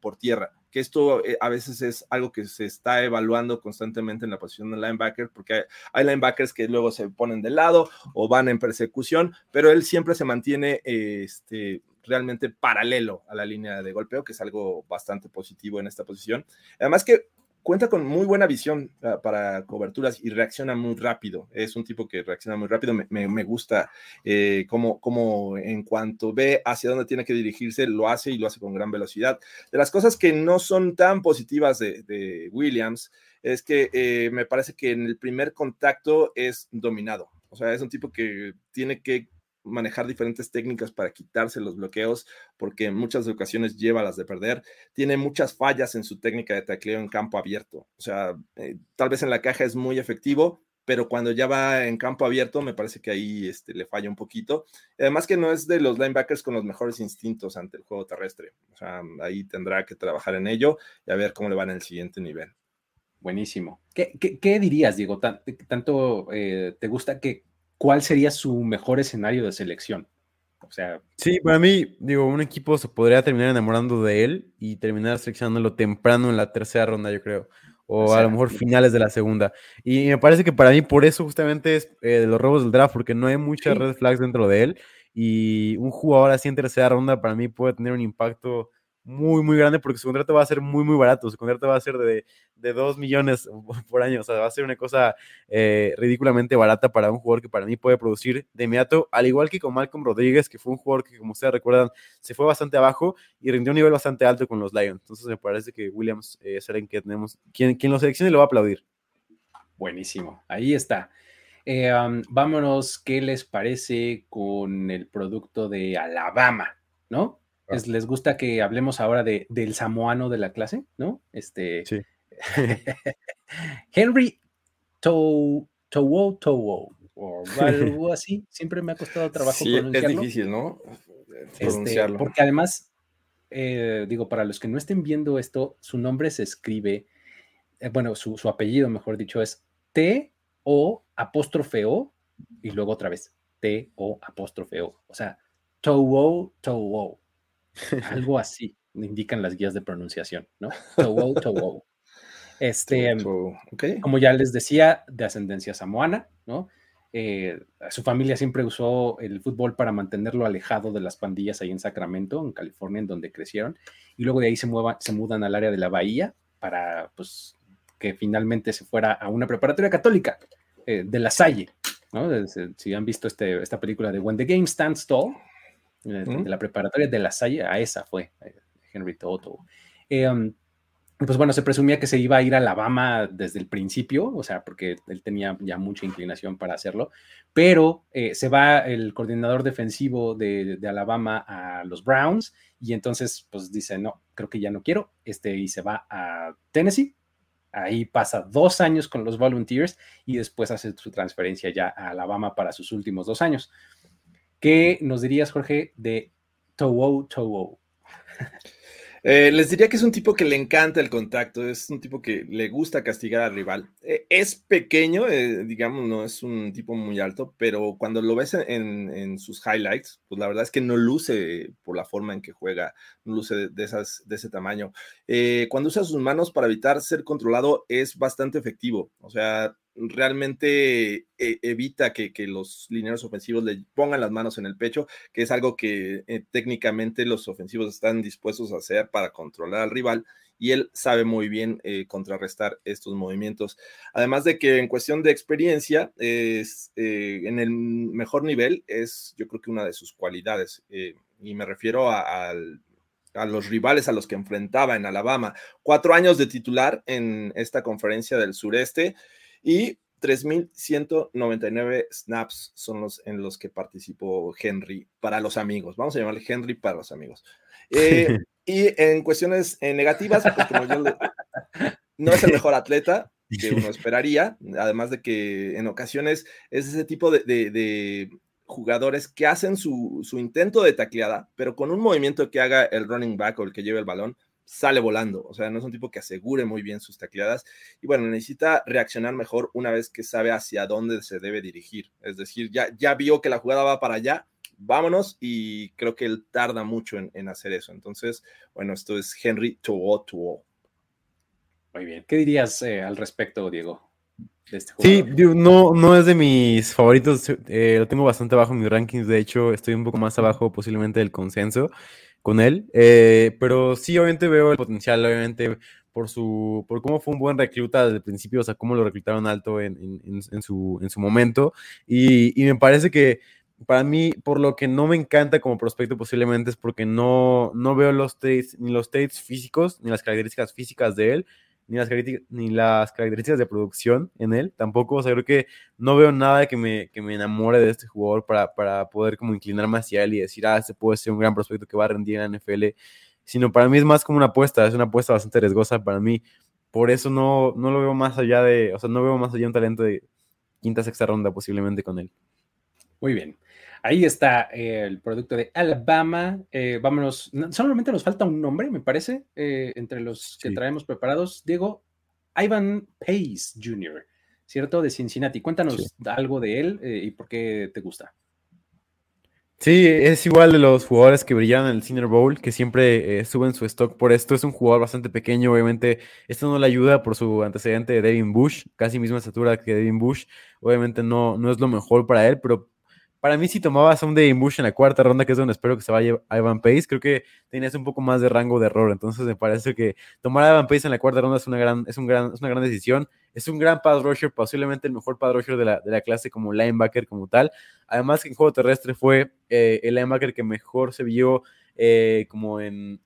por tierra que esto eh, a veces es algo que se está evaluando constantemente en la posición de linebacker, porque hay, linebackers que luego se ponen de lado o van en persecución, pero él siempre se mantiene este, realmente paralelo a la línea de golpeo, que es algo bastante positivo en esta posición. Además que cuenta con muy buena visión ah, para coberturas y reacciona muy rápido. Es un tipo que reacciona muy rápido. Me, gusta eh, cómo, en cuanto ve hacia dónde tiene que dirigirse, lo hace y lo hace con gran velocidad. De las cosas que no son tan positivas de, Williams es que eh, me parece que en el primer contacto es dominado. O sea, es un tipo que tiene que manejar diferentes técnicas para quitarse los bloqueos, porque en muchas ocasiones lleva las de perder. Tiene muchas fallas en su técnica de tacleo en campo abierto. O sea, eh, tal vez en la caja es muy efectivo, pero cuando ya va en campo abierto, me parece que ahí este, le falla un poquito. Además que no es de los linebackers con los mejores instintos ante el juego terrestre. O sea, ahí tendrá que trabajar en ello y a ver cómo le va en el siguiente nivel. Buenísimo. ¿Qué, qué, dirías, Diego? ¿Tanto eh, te gusta que ¿cuál sería su mejor escenario de selección? O sea. Sí, para mí, digo, un equipo se podría terminar enamorando de él y terminar seleccionándolo temprano en la tercera ronda, yo creo. O a lo mejor finales de la segunda. Y me parece que para mí, por eso justamente es eh, de los robos del draft, porque no hay muchas red flags dentro de él. Y un jugador así en tercera ronda para mí puede tener un impacto muy, muy grande porque su contrato va a ser muy, muy barato. Su contrato va a ser de, de 2 millones por año. O sea, va a ser una cosa eh, ridículamente barata para un jugador que para mí puede producir de inmediato, al igual que con Malcolm Rodríguez, que fue un jugador que, como ustedes recuerdan, se fue bastante abajo y rindió un nivel bastante alto con los Lions. Entonces, me parece que Williams eh, es alguien que tenemos. Quien, quien lo seleccione lo va a aplaudir. Buenísimo. Ahí está. Eh, vámonos, ¿qué les parece con el producto de Alabama? ¿No? Les gusta que hablemos ahora de, del samoano de la clase, ¿no? Este. Sí. Henry Towo Towo o algo así. Siempre me ha costado trabajo sí, Es difícil, ¿no? Este, Pronunciarlo. porque además, eh, digo, para los que no estén viendo esto, su nombre se escribe, eh, bueno, su, apellido, mejor dicho, es T O apóstrofe O y luego otra vez T O apóstrofe O. O sea, Towo Towo. Algo así indican las guías de pronunciación, ¿no? Este, como ya les decía, de ascendencia samoana, ¿no? Eh, su familia siempre usó el fútbol para mantenerlo alejado de las pandillas ahí en Sacramento, en California, en donde crecieron, y luego de ahí se, se mudan al área de la bahía para, pues, que finalmente se fuera a una preparatoria católica eh, de La Salle, ¿no? Si han visto este, esta película de When the Game Stands Tall, de, la preparatoria de la Salle, a esa fue Henry Toto. Eh, um, pues bueno, se presumía que se iba a ir a Alabama desde el principio, o sea, porque él tenía ya mucha inclinación para hacerlo, pero eh, se va el coordinador defensivo de, de, Alabama a los Browns y entonces pues dice, no, creo que ya no quiero, este, y se va a Tennessee, ahí pasa dos años con los Volunteers y después hace su transferencia ya a Alabama para sus últimos dos años. ¿Qué nos dirías, Jorge, de Towo Towo? Eh, les diría que es un tipo que le encanta el contacto, es un tipo que le gusta castigar al rival. Eh, es pequeño, eh, digamos, no es un tipo muy alto, pero cuando lo ves en, sus highlights, pues la verdad es que no luce por la forma en que juega, no luce de, ese tamaño. cuando usa sus manos para evitar ser controlado, es bastante efectivo. O sea, realmente eh, evita que, los lineros ofensivos le pongan las manos en el pecho, que es algo que eh, técnicamente los ofensivos están dispuestos a hacer para controlar al rival y él sabe muy bien eh, contrarrestar estos movimientos. Además de que en cuestión de experiencia, es, en el mejor nivel es yo creo que una de sus cualidades, y me refiero a, a los rivales a los que enfrentaba en Alabama. Cuatro años de titular en esta conferencia del sureste y 3.199 snaps son los en los que participó Henry para los amigos. Vamos a llamarle Henry para los amigos. Eh, y en cuestiones eh, negativas, pues como yo no es el mejor atleta que uno esperaría, además de que en ocasiones es ese tipo de, jugadores que hacen su, su, intento de tacleada, pero con un movimiento que haga el running back o el que lleve el balón, sale volando. O sea, no es un tipo que asegure muy bien sus tacleadas. Y bueno, necesita reaccionar mejor una vez que sabe hacia dónde se debe dirigir. Es decir, ya, ya vio que la jugada va para allá, vámonos. Y creo que él tarda mucho en, hacer eso. Entonces, bueno, esto es Henry Tuo Tuo. Muy bien. ¿Qué dirías eh, al respecto, Diego? De este sí, no, no es de mis favoritos. Eh, lo tengo bastante abajo en mis rankings. De hecho, estoy un poco más abajo posiblemente del consenso con él. Eh, pero sí, obviamente veo el potencial, obviamente, por su por cómo fue un buen recluta desde el principio, o sea, cómo lo reclutaron alto en, en, su, en su momento. Y, y, me parece que para mí, por lo que no me encanta como prospecto posiblemente es porque no, no veo los ni los states físicos, ni las características físicas de él ni las, características de producción en él tampoco. O sea, creo que no veo nada que me, que me enamore de este jugador para, para poder como inclinarme hacia él y decir, ah, este puede ser un gran prospecto que va a rendir en la NFL. Sino para mí es más como una apuesta, es una apuesta bastante riesgosa para mí. Por eso no, no lo veo más allá de, o sea, no veo más allá de un talento de quinta, sexta ronda posiblemente con él. Muy bien. Ahí está eh, el producto de Alabama. Eh, vámonos. solamente nos falta un nombre, me parece, eh, entre los que traemos preparados. Diego, Ivan Pace Jr., ¿cierto? De Cincinnati. Cuéntanos algo de él y por qué te gusta. Sí, es igual de los jugadores que brillan en el Senior Bowl, que siempre suben su stock por esto. Es un jugador bastante pequeño, obviamente. Esto no le ayuda por su antecedente de Devin Bush, casi misma estatura que Devin Bush. Obviamente no, no es lo mejor para él, pero para mí, si tomabas a un Devin Bush en la cuarta ronda, que es donde espero que se vaya Ivan Pace, creo que tenías un poco más de rango de error. Entonces, me parece que tomar a Ivan Pace en la cuarta ronda es una gran, es un gran, es una gran decisión. Es un gran pass rusher, posiblemente el mejor pass rusher de la, de la clase como linebacker, como tal. Además, que en juego terrestre fue eh, el linebacker que mejor se vio eh, como en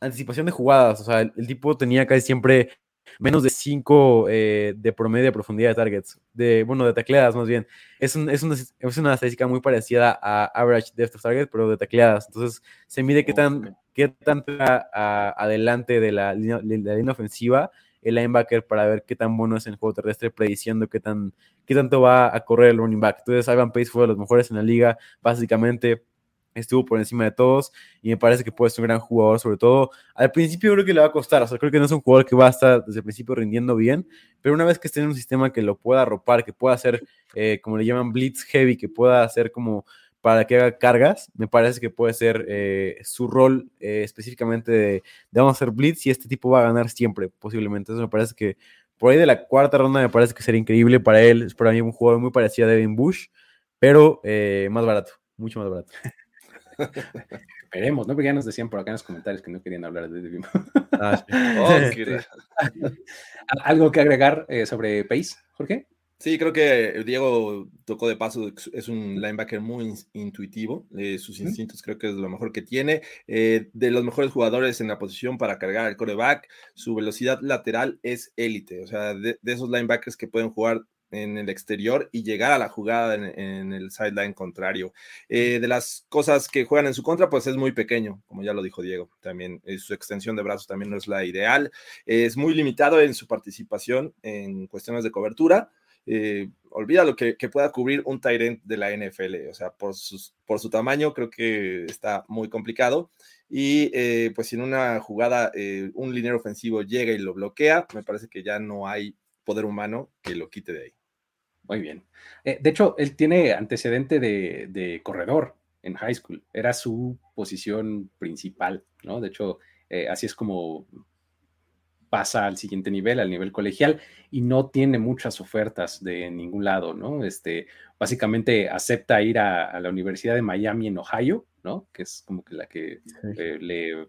anticipación de jugadas. O sea, el tipo tenía casi siempre menos de 5 eh, de promedio de profundidad de targets, de, bueno, de tacleadas más bien. Es, es, una, es una estadística muy parecida a average depth of target, pero de tacleadas. Entonces, se mide qué tan, qué tanto adelante de la, línea, la línea ofensiva el linebacker para ver qué tan bueno es en el juego terrestre, prediciendo qué, tan, qué tanto va a correr el running back. Entonces, Ivan Pace fue de los mejores en la liga, básicamente estuvo por encima de todos y me parece que puede ser un gran jugador, sobre todo al principio creo que le va a costar, o sea, creo que no es un jugador que va a estar desde el principio rindiendo bien, pero una vez que esté en un sistema que lo pueda arropar, que pueda hacer, eh, como le llaman, blitz heavy, que pueda hacer como para que haga cargas, me parece que puede ser eh, su rol eh, específicamente de, vamos a hacer blitz y este tipo va a ganar siempre, posiblemente. Eso me parece que por ahí de la cuarta ronda me parece que sería increíble para él, es para mí un jugador muy parecido a Devin Bush, pero más barato, mucho más barato. Esperemos, ¿no? Porque ya nos decían por acá en los comentarios que no querían hablar de Devin. Ah, oh, ¿Algo que agregar eh, sobre Pace, Jorge? Sí, creo que Diego tocó de paso, es un linebacker muy intuitivo, eh, sus instintos creo que es lo mejor que tiene, eh, de los mejores jugadores en la posición para cargar el coreback, su velocidad lateral es élite, o sea, de, esos linebackers que pueden jugar en el exterior y llegar a la jugada en, el sideline contrario. Eh, de las cosas que juegan en su contra, pues es muy pequeño, como ya lo dijo Diego, también eh, su extensión de brazos también no es la ideal, es muy limitado en su participación en cuestiones de cobertura. Eh, olvida lo que, pueda cubrir un Tyrant de la NFL, o sea, por, sus, por su tamaño creo que está muy complicado. Y pues si en una jugada un liniero ofensivo llega y lo bloquea, me parece que ya no hay poder humano que lo quite de ahí. Muy bien. Eh, de hecho, él tiene antecedente de, corredor en high school. Era su posición principal, ¿no? De hecho, eh, así es como pasa al siguiente nivel, al nivel colegial, y no tiene muchas ofertas de ningún lado, ¿no? Este, básicamente acepta ir a, la Universidad de Miami en Ohio, ¿no? Que es como que la que eh, le,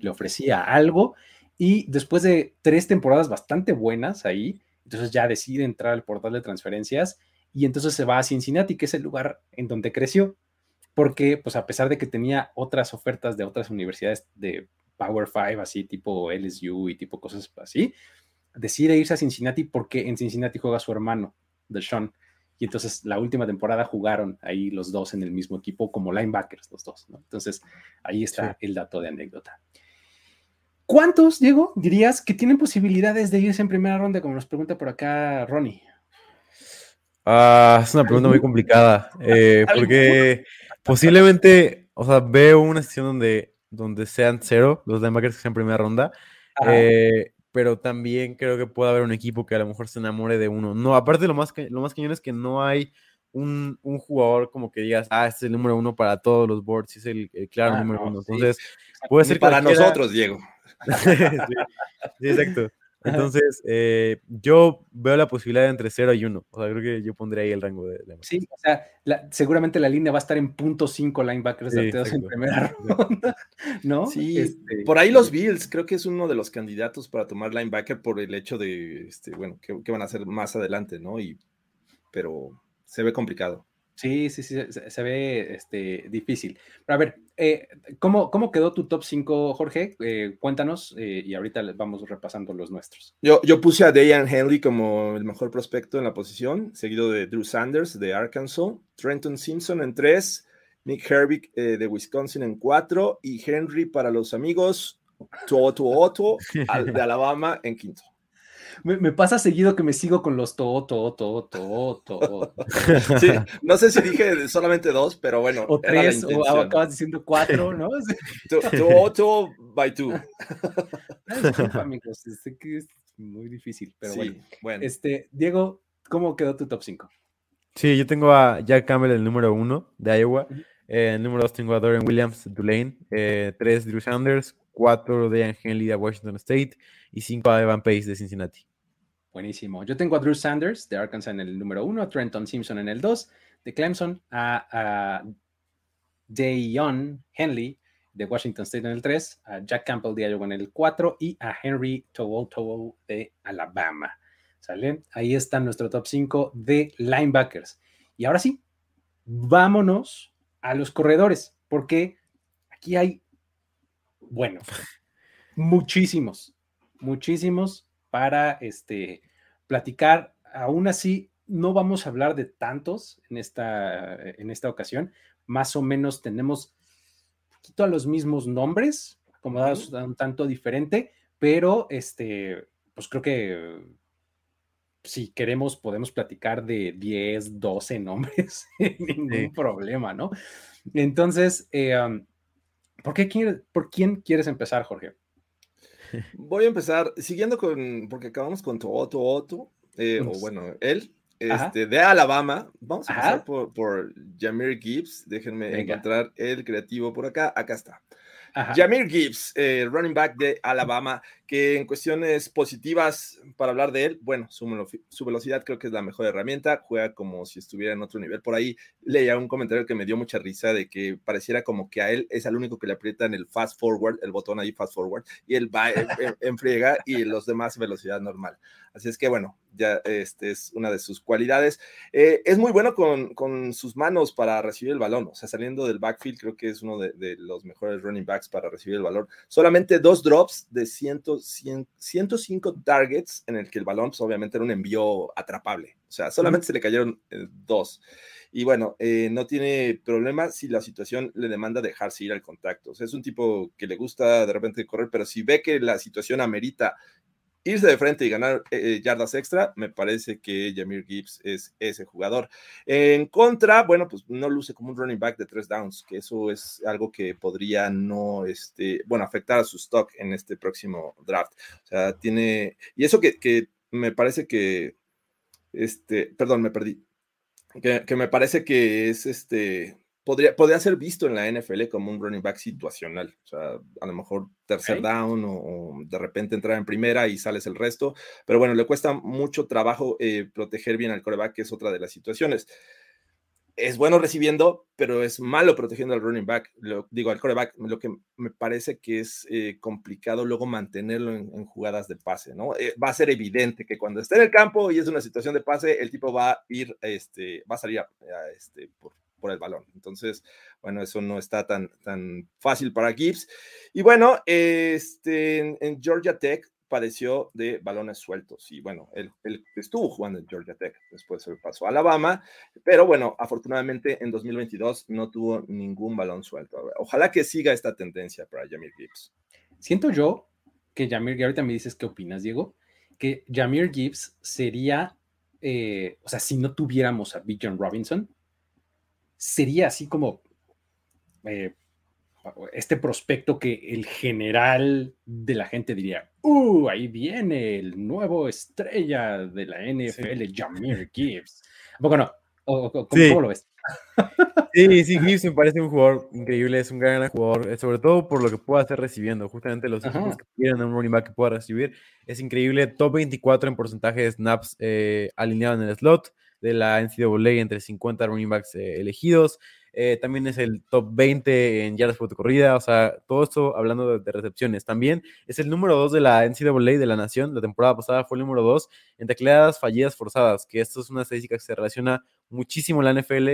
le ofrecía algo, y después de tres temporadas bastante buenas ahí, entonces ya decide entrar al portal de transferencias y entonces se va a Cincinnati, que es el lugar en donde creció, porque pues a pesar de que tenía otras ofertas de otras universidades de Power Five, así tipo LSU y tipo cosas así, decide irse a Cincinnati porque en Cincinnati juega su hermano, Deshaun. Y entonces la última temporada jugaron ahí los dos en el mismo equipo como linebackers, los dos. ¿no? Entonces ahí está el dato de anécdota. ¿Cuántos, Diego, dirías que tienen posibilidades de irse en primera ronda, como nos pregunta por acá Ronnie? Ah, es una pregunta muy complicada, eh, porque posiblemente, o sea, veo una sesión donde, donde sean cero los linebackers que sean en primera ronda, eh, pero también creo que puede haber un equipo que a lo mejor se enamore de uno. No, aparte lo más, lo más cañón es que no hay un, jugador como que digas, ah, este es el número uno para todos los boards, es el, claro ah, número uno. Entonces, puede ser para nosotros, Diego. sí, exacto. Entonces, eh, yo veo la posibilidad de entre 0 y 1. O sea, creo que yo pondría ahí el rango de. sí, o sea, seguramente la línea va a estar en punto 5 linebackers en primera ronda, ¿no? Sí, este, por ahí los Bills, creo que es uno de los candidatos para tomar linebacker por el hecho de, este, bueno, que, van a hacer más adelante, ¿no? Y, pero se ve complicado. Sí, sí, sí, se, ve este, difícil. Pero a ver, eh, ¿cómo, ¿cómo, quedó tu top 5, Jorge? Eh, cuéntanos eh, y ahorita vamos repasando los nuestros. Yo, yo puse a Dayan Henley como el mejor prospecto en la posición, seguido de Drew Sanders de Arkansas, Trenton Simpson en 3, Nick Herbig de Wisconsin en 4 y Henry para los amigos, Tuoto Otto de Alabama en quinto. Me, pasa seguido que me sigo con los to, to, to, to, to. Sí, no sé si dije solamente dos, pero bueno. O tres, o acabas diciendo cuatro, ¿no? To, to, by two. amigos, sé que es muy difícil, pero bueno. Este, Diego, ¿cómo quedó tu top 5? Sí, yo tengo a Jack Campbell, el número uno de Iowa. Eh, el número dos tengo a Dorian Williams, Tulane. Eh, tres, Drew Sanders. Cuatro, Dejan Henley de Washington State. Y cinco, a Evan Pace de Cincinnati. Buenísimo. Yo tengo a Drew Sanders de Arkansas en el número uno, a Trenton Simpson en el dos, de Clemson, a, a Henley de Washington State en el 3, a Jack Campbell de Iowa en el 4 y a Henry Towo de Alabama. ¿Sale? Ahí está nuestro top 5 de linebackers. Y ahora sí, vámonos a los corredores, porque aquí hay, bueno, muchísimos, muchísimos para este, platicar. Aún así, no vamos a hablar de tantos en esta, en esta ocasión. Más o menos tenemos un poquito a los mismos nombres, acomodados un tanto diferente, pero este, pues creo que si queremos podemos platicar de 10, 12 nombres sin ningún problema, ¿no? Entonces, eh, ¿por, qué, ¿por quién quieres empezar, Jorge? Voy a empezar siguiendo con, porque acabamos con Tootto Otto, eh, o bueno, él, este, de Alabama. Vamos a empezar por, por Jamir Gibbs. Déjenme encontrar el creativo por acá. Acá está. Jamir Gibbs, eh, running back de Alabama, que en cuestiones positivas para hablar de él, bueno, su, velocidad creo que es la mejor herramienta, juega como si estuviera en otro nivel. Por ahí leía un comentario que me dio mucha risa de que pareciera como que a él es el único que le aprieta en el fast forward, el botón ahí fast forward, y él va en friega y los demás velocidad normal. Así es que bueno, ya este es una de sus cualidades. Eh, es muy bueno con, con, sus manos para recibir el balón, o sea, saliendo del backfield, creo que es uno de, los mejores running backs para recibir el balón. Solamente dos drops de 100, 105 targets en el que el balón, pues obviamente era un envío atrapable, o sea, solamente se le cayeron eh, dos. Y bueno, eh, no tiene problema si la situación le demanda dejarse ir al contacto. O sea, es un tipo que le gusta de repente correr, pero si ve que la situación amerita irse de frente y ganar eh, yardas extra, me parece que Jamir Gibbs es ese jugador. En contra, bueno, pues no luce como un running back de tres downs, que eso es algo que podría no, este, bueno, afectar a su stock en este próximo draft. O sea, tiene, y eso que, que me parece que, este, perdón, me perdí, que me parece que es este, podría, podría ser visto en la NFL como un running back situacional. O sea, a lo mejor tercer down o, de repente entrar en primera y sales el resto. Pero bueno, le cuesta mucho trabajo eh, proteger bien al coreback, que es otra de las situaciones. Es bueno recibiendo, pero es malo protegiendo al running back, lo, digo, al coreback. Lo que me parece que es eh, complicado luego mantenerlo en, jugadas de pase, ¿no? Eh, va a ser evidente que cuando esté en el campo y es una situación de pase, el tipo va a ir, este, va a salir a, este, por, por el balón. Entonces, bueno, eso no está tan, tan fácil para Gibbs. Y bueno, este, en, Georgia Tech padeció de balones sueltos y bueno, él, estuvo jugando en Georgia Tech, después se pasó a Alabama, pero bueno, afortunadamente en 2022 no tuvo ningún balón suelto. Ojalá que siga esta tendencia para Jamir Gibbs. Siento yo que Jamir, y ahorita me dices qué opinas, Diego, que Jamir Gibbs sería, eh, o sea, si no tuviéramos a Bijan Robinson, sería así como eh, este prospecto que el general de la gente diría, ¡uh! Ahí viene el nuevo estrella de la NFL, Jamir Gibbs. ¿A poco no? ¿Cómo, lo ves? Sí, sí, Gibbs me parece un jugador increíble, es un gran jugador, eh, sobre todo por lo que pueda hacer recibiendo. Justamente los equipos que quieren un running back que pueda recibir, es increíble. Top 24 en porcentaje de snaps eh, alineado en el slot de la NCAA entre 50 running backs eh, elegidos. Eh, también es el top 20 en yardas por corrida, o sea, todo esto hablando de, recepciones. También es el número 2 de la NCAA de la Nación, la temporada pasada fue el número 2 en tacleadas fallidas forzadas, que esto es una estadística que se relaciona muchísimo en la NFL,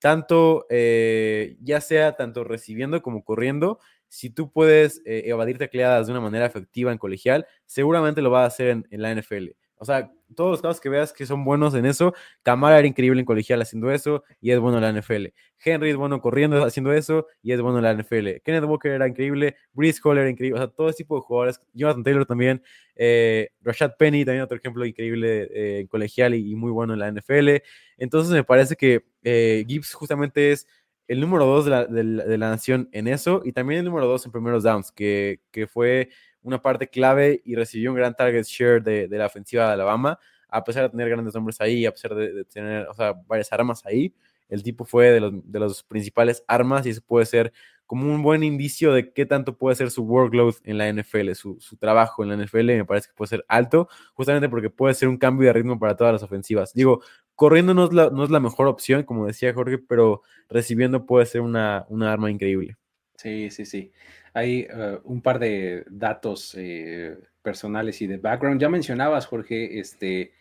tanto eh, ya sea tanto recibiendo como corriendo. Si tú puedes eh, evadir tacleadas de una manera efectiva en colegial, seguramente lo va a hacer en, en la NFL. O sea, todos los casos que veas que son buenos en eso, Camara era increíble en colegial haciendo eso y es bueno en la NFL. Henry es bueno corriendo haciendo eso y es bueno en la NFL. Kenneth Walker era increíble, Breeze Hall era increíble, o sea, todo ese tipo de jugadores. Jonathan Taylor también, eh, Rashad Penny también otro ejemplo increíble eh, en colegial y, muy bueno en la NFL. Entonces me parece que eh, Gibbs justamente es el número dos de la, de la, nación en eso y también el número dos en primeros downs, que, que fue una parte clave y recibió un gran target share de, la ofensiva de Alabama, a pesar de tener grandes nombres ahí, a pesar de, tener o sea, varias armas ahí. El tipo fue de los, de los principales armas y eso puede ser como un buen indicio de qué tanto puede ser su workload en la NFL, su, su, trabajo en la NFL, me parece que puede ser alto, justamente porque puede ser un cambio de ritmo para todas las ofensivas. Digo, corriendo no es la, no es la mejor opción, como decía Jorge, pero recibiendo puede ser una, una arma increíble. Sí, sí, sí hay eh, un par de datos eh, personales y de background. Ya mencionabas, Jorge, este,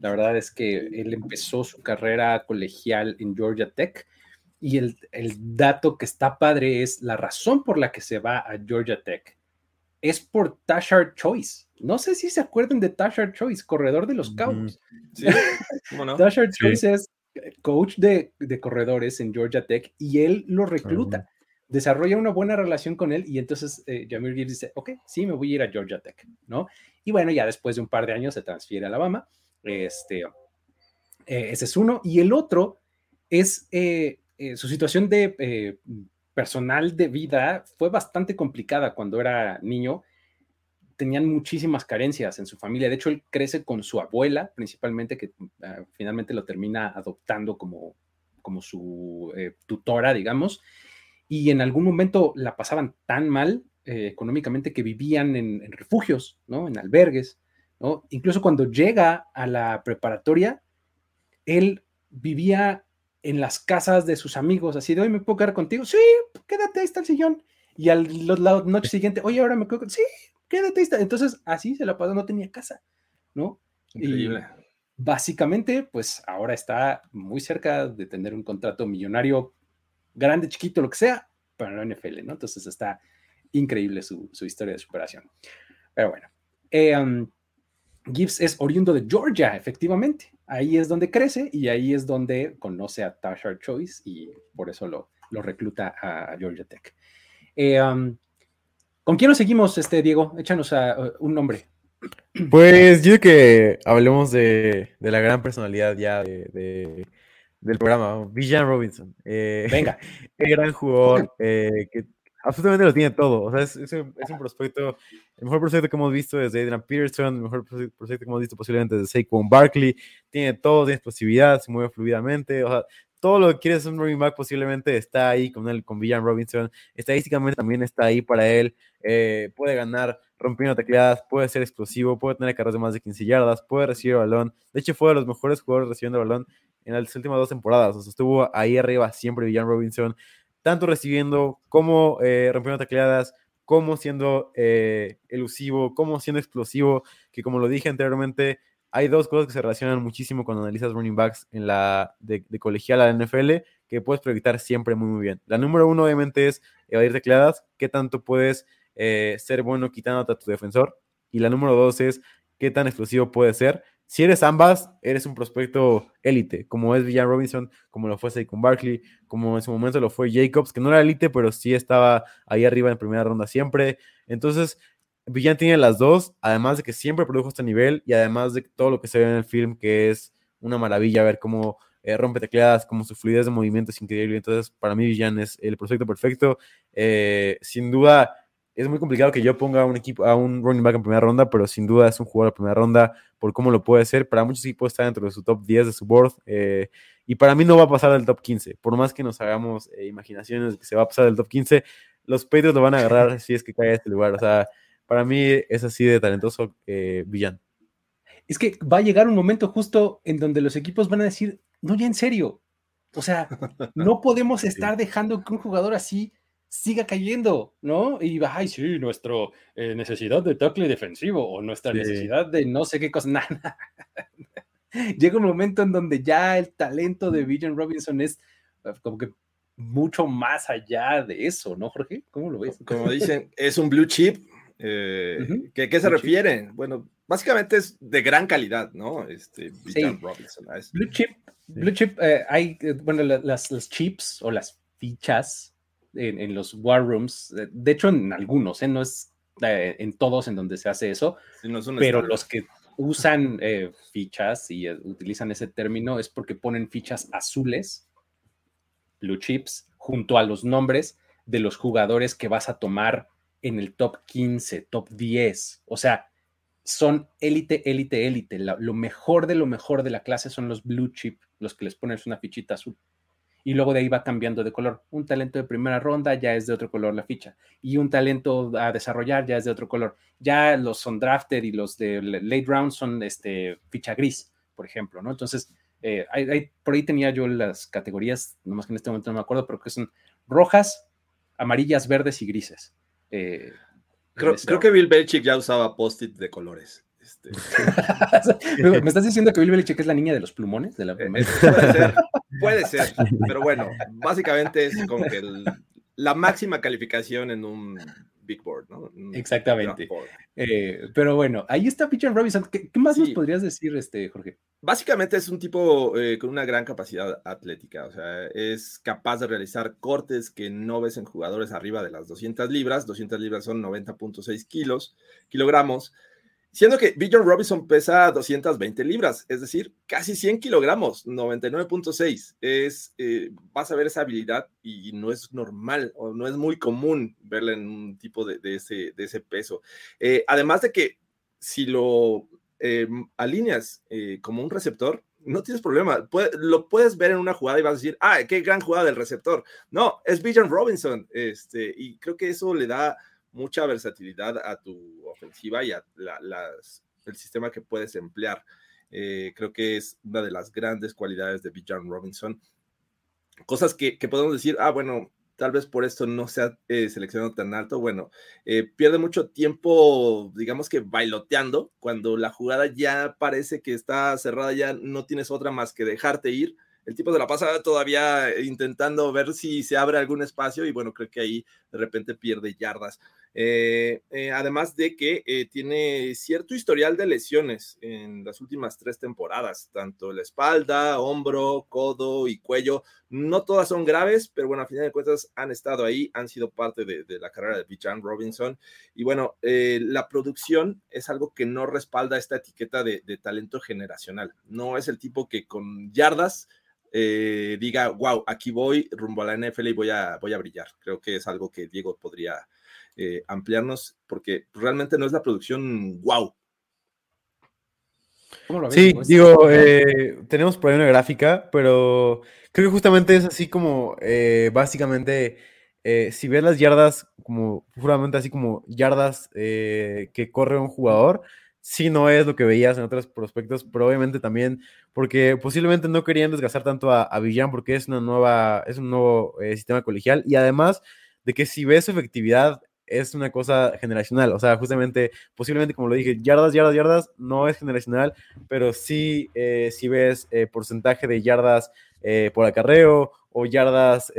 la verdad es que él empezó su carrera colegial en Georgia Tech y el, dato que está padre es la razón por la que se va a Georgia Tech. Es por Tashard Choice. No sé si se acuerdan de Tashard Choice, corredor de los Cowboys. Tashard Choice es coach de, de, corredores en Georgia Tech y él lo recluta desarrolla una buena relación con él y entonces eh, Jamir Gibbs dice, ok, sí, me voy a ir a Georgia Tech, ¿no? Y bueno, ya después de un par de años se transfiere a Alabama. Este, eh, ese es uno. Y el otro es eh, su situación de personal de vida fue bastante complicada cuando era niño. Tenían muchísimas carencias en su familia. De hecho, él crece con su abuela, principalmente, que ah, finalmente lo termina adoptando como, como su tutora, digamos y en algún momento la pasaban tan mal eh, económicamente que vivían en, refugios, ¿no? En albergues, ¿no? Incluso cuando llega a la preparatoria, él vivía en las casas de sus amigos, así de hoy me puedo quedar contigo, sí, quédate, ahí está el sillón. Y al la noche siguiente, oye, ahora me quedo, sí, quédate, ahí está. Entonces, así se la pasó, no tenía casa, ¿no? Increíble. básicamente, pues ahora está muy cerca de tener un contrato millonario grande, chiquito, lo que sea, para la NFL, ¿no? Entonces está increíble su, historia de superación. Pero bueno, um, Gibbs es oriundo de Georgia, efectivamente. Ahí es donde crece y ahí es donde conoce a Tashard Choice y por eso lo, lo recluta a Georgia Tech. Um, ¿Con quién nos seguimos, este, Diego? Échanos a, uh, un nombre. Pues yo que hablemos de, la gran personalidad ya de del programa, Villan Robinson. Eh, Venga. Qué gran jugador, eh, que absolutamente lo tiene todo. O sea, es, es, un, prospecto, el mejor prospecto que hemos visto desde Adrian Peterson, el mejor prospecto que hemos visto posiblemente desde Saquon Barkley. Tiene todo, tiene explosividad, se mueve fluidamente. O sea, todo lo que quiere ser un running back posiblemente está ahí con él, con Villan Robinson. Estadísticamente también está ahí para él. Eh, puede ganar rompiendo tecleadas, puede ser explosivo, puede tener carros de más de 15 yardas, puede recibir balón. De hecho, fue de los mejores jugadores recibiendo balón en las últimas dos temporadas. O sea, estuvo ahí arriba siempre Villan Robinson, tanto recibiendo como eh, rompiendo tecleadas, como siendo eh, elusivo, como siendo explosivo, que como lo dije anteriormente, hay dos cosas que se relacionan muchísimo cuando analizas running backs en la de, colegial a la NFL que puedes proyectar siempre muy, muy bien. La número uno, obviamente, es evadir tecleadas. ¿Qué tanto puedes eh, ser bueno quitándote a tu defensor? y la número dos es qué tan explosivo puede ser. Si eres ambas, eres un prospecto élite, como es Villan Robinson, como lo fue Saquon Barkley, como en su momento lo fue Jacobs, que no era élite, pero sí estaba ahí arriba en primera ronda siempre. Entonces, Villan tiene las dos, además de que siempre produjo este nivel y además de todo lo que se ve en el film, que es una maravilla ver cómo eh, rompe tecladas, como su fluidez de movimiento es increíble. Entonces, para mí, Villan es el prospecto perfecto. Eh, sin duda, es muy complicado que yo ponga a un equipo, a un running back en primera ronda, pero sin duda es un jugador de primera ronda por cómo lo puede hacer. Para muchos equipos está dentro de su top 10 de su board. Eh, y para mí no va a pasar del top 15. Por más que nos hagamos eh, imaginaciones de que se va a pasar del top 15, los Patriots lo van a agarrar si es que cae a este lugar. O sea, para mí es así de talentoso eh, Villan. Es que va a llegar un momento justo en donde los equipos van a decir, no, ya en serio. O sea, no podemos estar dejando que un jugador así siga cayendo, ¿no? Y va, ay, sí, nuestra eh, necesidad de tackle defensivo o nuestra necesidad de no sé qué cosa, nada. Llega un momento en donde ya el talento de Villan Robinson es eh, como que mucho más allá de eso, ¿no, Jorge? ¿Cómo lo ves? Como dicen, es un blue chip. Eh, ¿qué, se refiere? Bueno, básicamente es de gran calidad, ¿no? Este, Villan Robinson. Blue chip, blue chip, hay, bueno, las, las chips o las fichas en, los war rooms, eh, de hecho en algunos, ¿eh? no es eh, en todos en donde se hace eso, pero los que usan fichas y utilizan ese término es porque ponen fichas azules, blue chips, junto a los nombres de los jugadores que vas a tomar en el top 15, top 10. O sea, son élite, élite, élite. Lo mejor de lo mejor de la clase son los blue chip, los que les pones una fichita azul y luego de ahí va cambiando de color. Un talento de primera ronda ya es de otro color la ficha y un talento a desarrollar ya es de otro color. Ya los son drafted y los de late round son este, ficha gris, por ejemplo, ¿no? Entonces, eh, por ahí tenía yo las categorías, nomás que en este momento no me acuerdo, pero que son rojas, amarillas, verdes y grises. Eh, creo, creo, que Bill Belichick ya usaba post-it de colores. Este. ¿Me estás diciendo que Bill Belichick es la niña de los plumones? De la eh, puede ser, puede ser, pero bueno, básicamente es como que la máxima calificación en un big board, ¿no? Exactamente. Eh, pero bueno, ahí está Pitcher Robinson. ¿Qué, más nos podrías decir, este, Jorge? Básicamente es un tipo eh, con una gran capacidad atlética, o sea, es capaz de realizar cortes que no ves en jugadores arriba de las 200 libras. 200 libras son 90.6 kilos, kilogramos. Siendo que Bill Robinson pesa 220 libras, es decir, casi 100 kilogramos, 99.6. Es, eh, vas a ver esa habilidad y no es normal o no es muy común verla en un tipo de, ese, de ese, peso. Eh, además de que si lo eh, alineas como un receptor, no tienes problema. lo puedes ver en una jugada y vas a decir, ah, qué gran jugada del receptor. No, es Bill Robinson. Este, y creo que eso le da mucha versatilidad a tu ofensiva y a el sistema que puedes emplear. Eh, creo que es una de las grandes cualidades de Bijan Robinson. Cosas que, podemos decir, ah, bueno, tal vez por esto no se ha eh, seleccionado tan alto. Bueno, eh, pierde mucho tiempo, digamos que bailoteando, cuando la jugada ya parece que está cerrada, ya no tienes otra más que dejarte ir el tipo de la pasa todavía intentando ver si se abre algún espacio y bueno, creo que ahí de repente pierde yardas. Eh, eh, además de que eh, tiene cierto historial de lesiones en las últimas tres temporadas, tanto la espalda, hombro, codo y cuello. No todas son graves, pero bueno, a final de cuentas han estado ahí, han sido parte de, la carrera de Bijan Robinson. Y bueno, la producción es algo que no respalda esta etiqueta de, talento generacional. No es el tipo que con yardas diga, wow, aquí voy rumbo a la NFL y voy a brillar. Creo que es algo que Diego podría eh, ampliarnos, porque realmente no es la producción wow. Sí, digo, eh, tenemos por ahí una gráfica, pero creo que justamente es así como, eh, básicamente, si ves las yardas, como puramente así como yardas que corre un jugador, sí no es lo que veías en otros prospectos, pero obviamente también porque posiblemente no querían desgastar tanto a, a Villan porque es una nueva, es un nuevo sistema colegial y además de que si ves su efectividad es una cosa generacional. O sea, justamente, posiblemente, como lo dije, yardas, yardas, yardas, no es generacional, pero sí, eh, si ves eh, porcentaje de yardas eh, por acarreo o yardas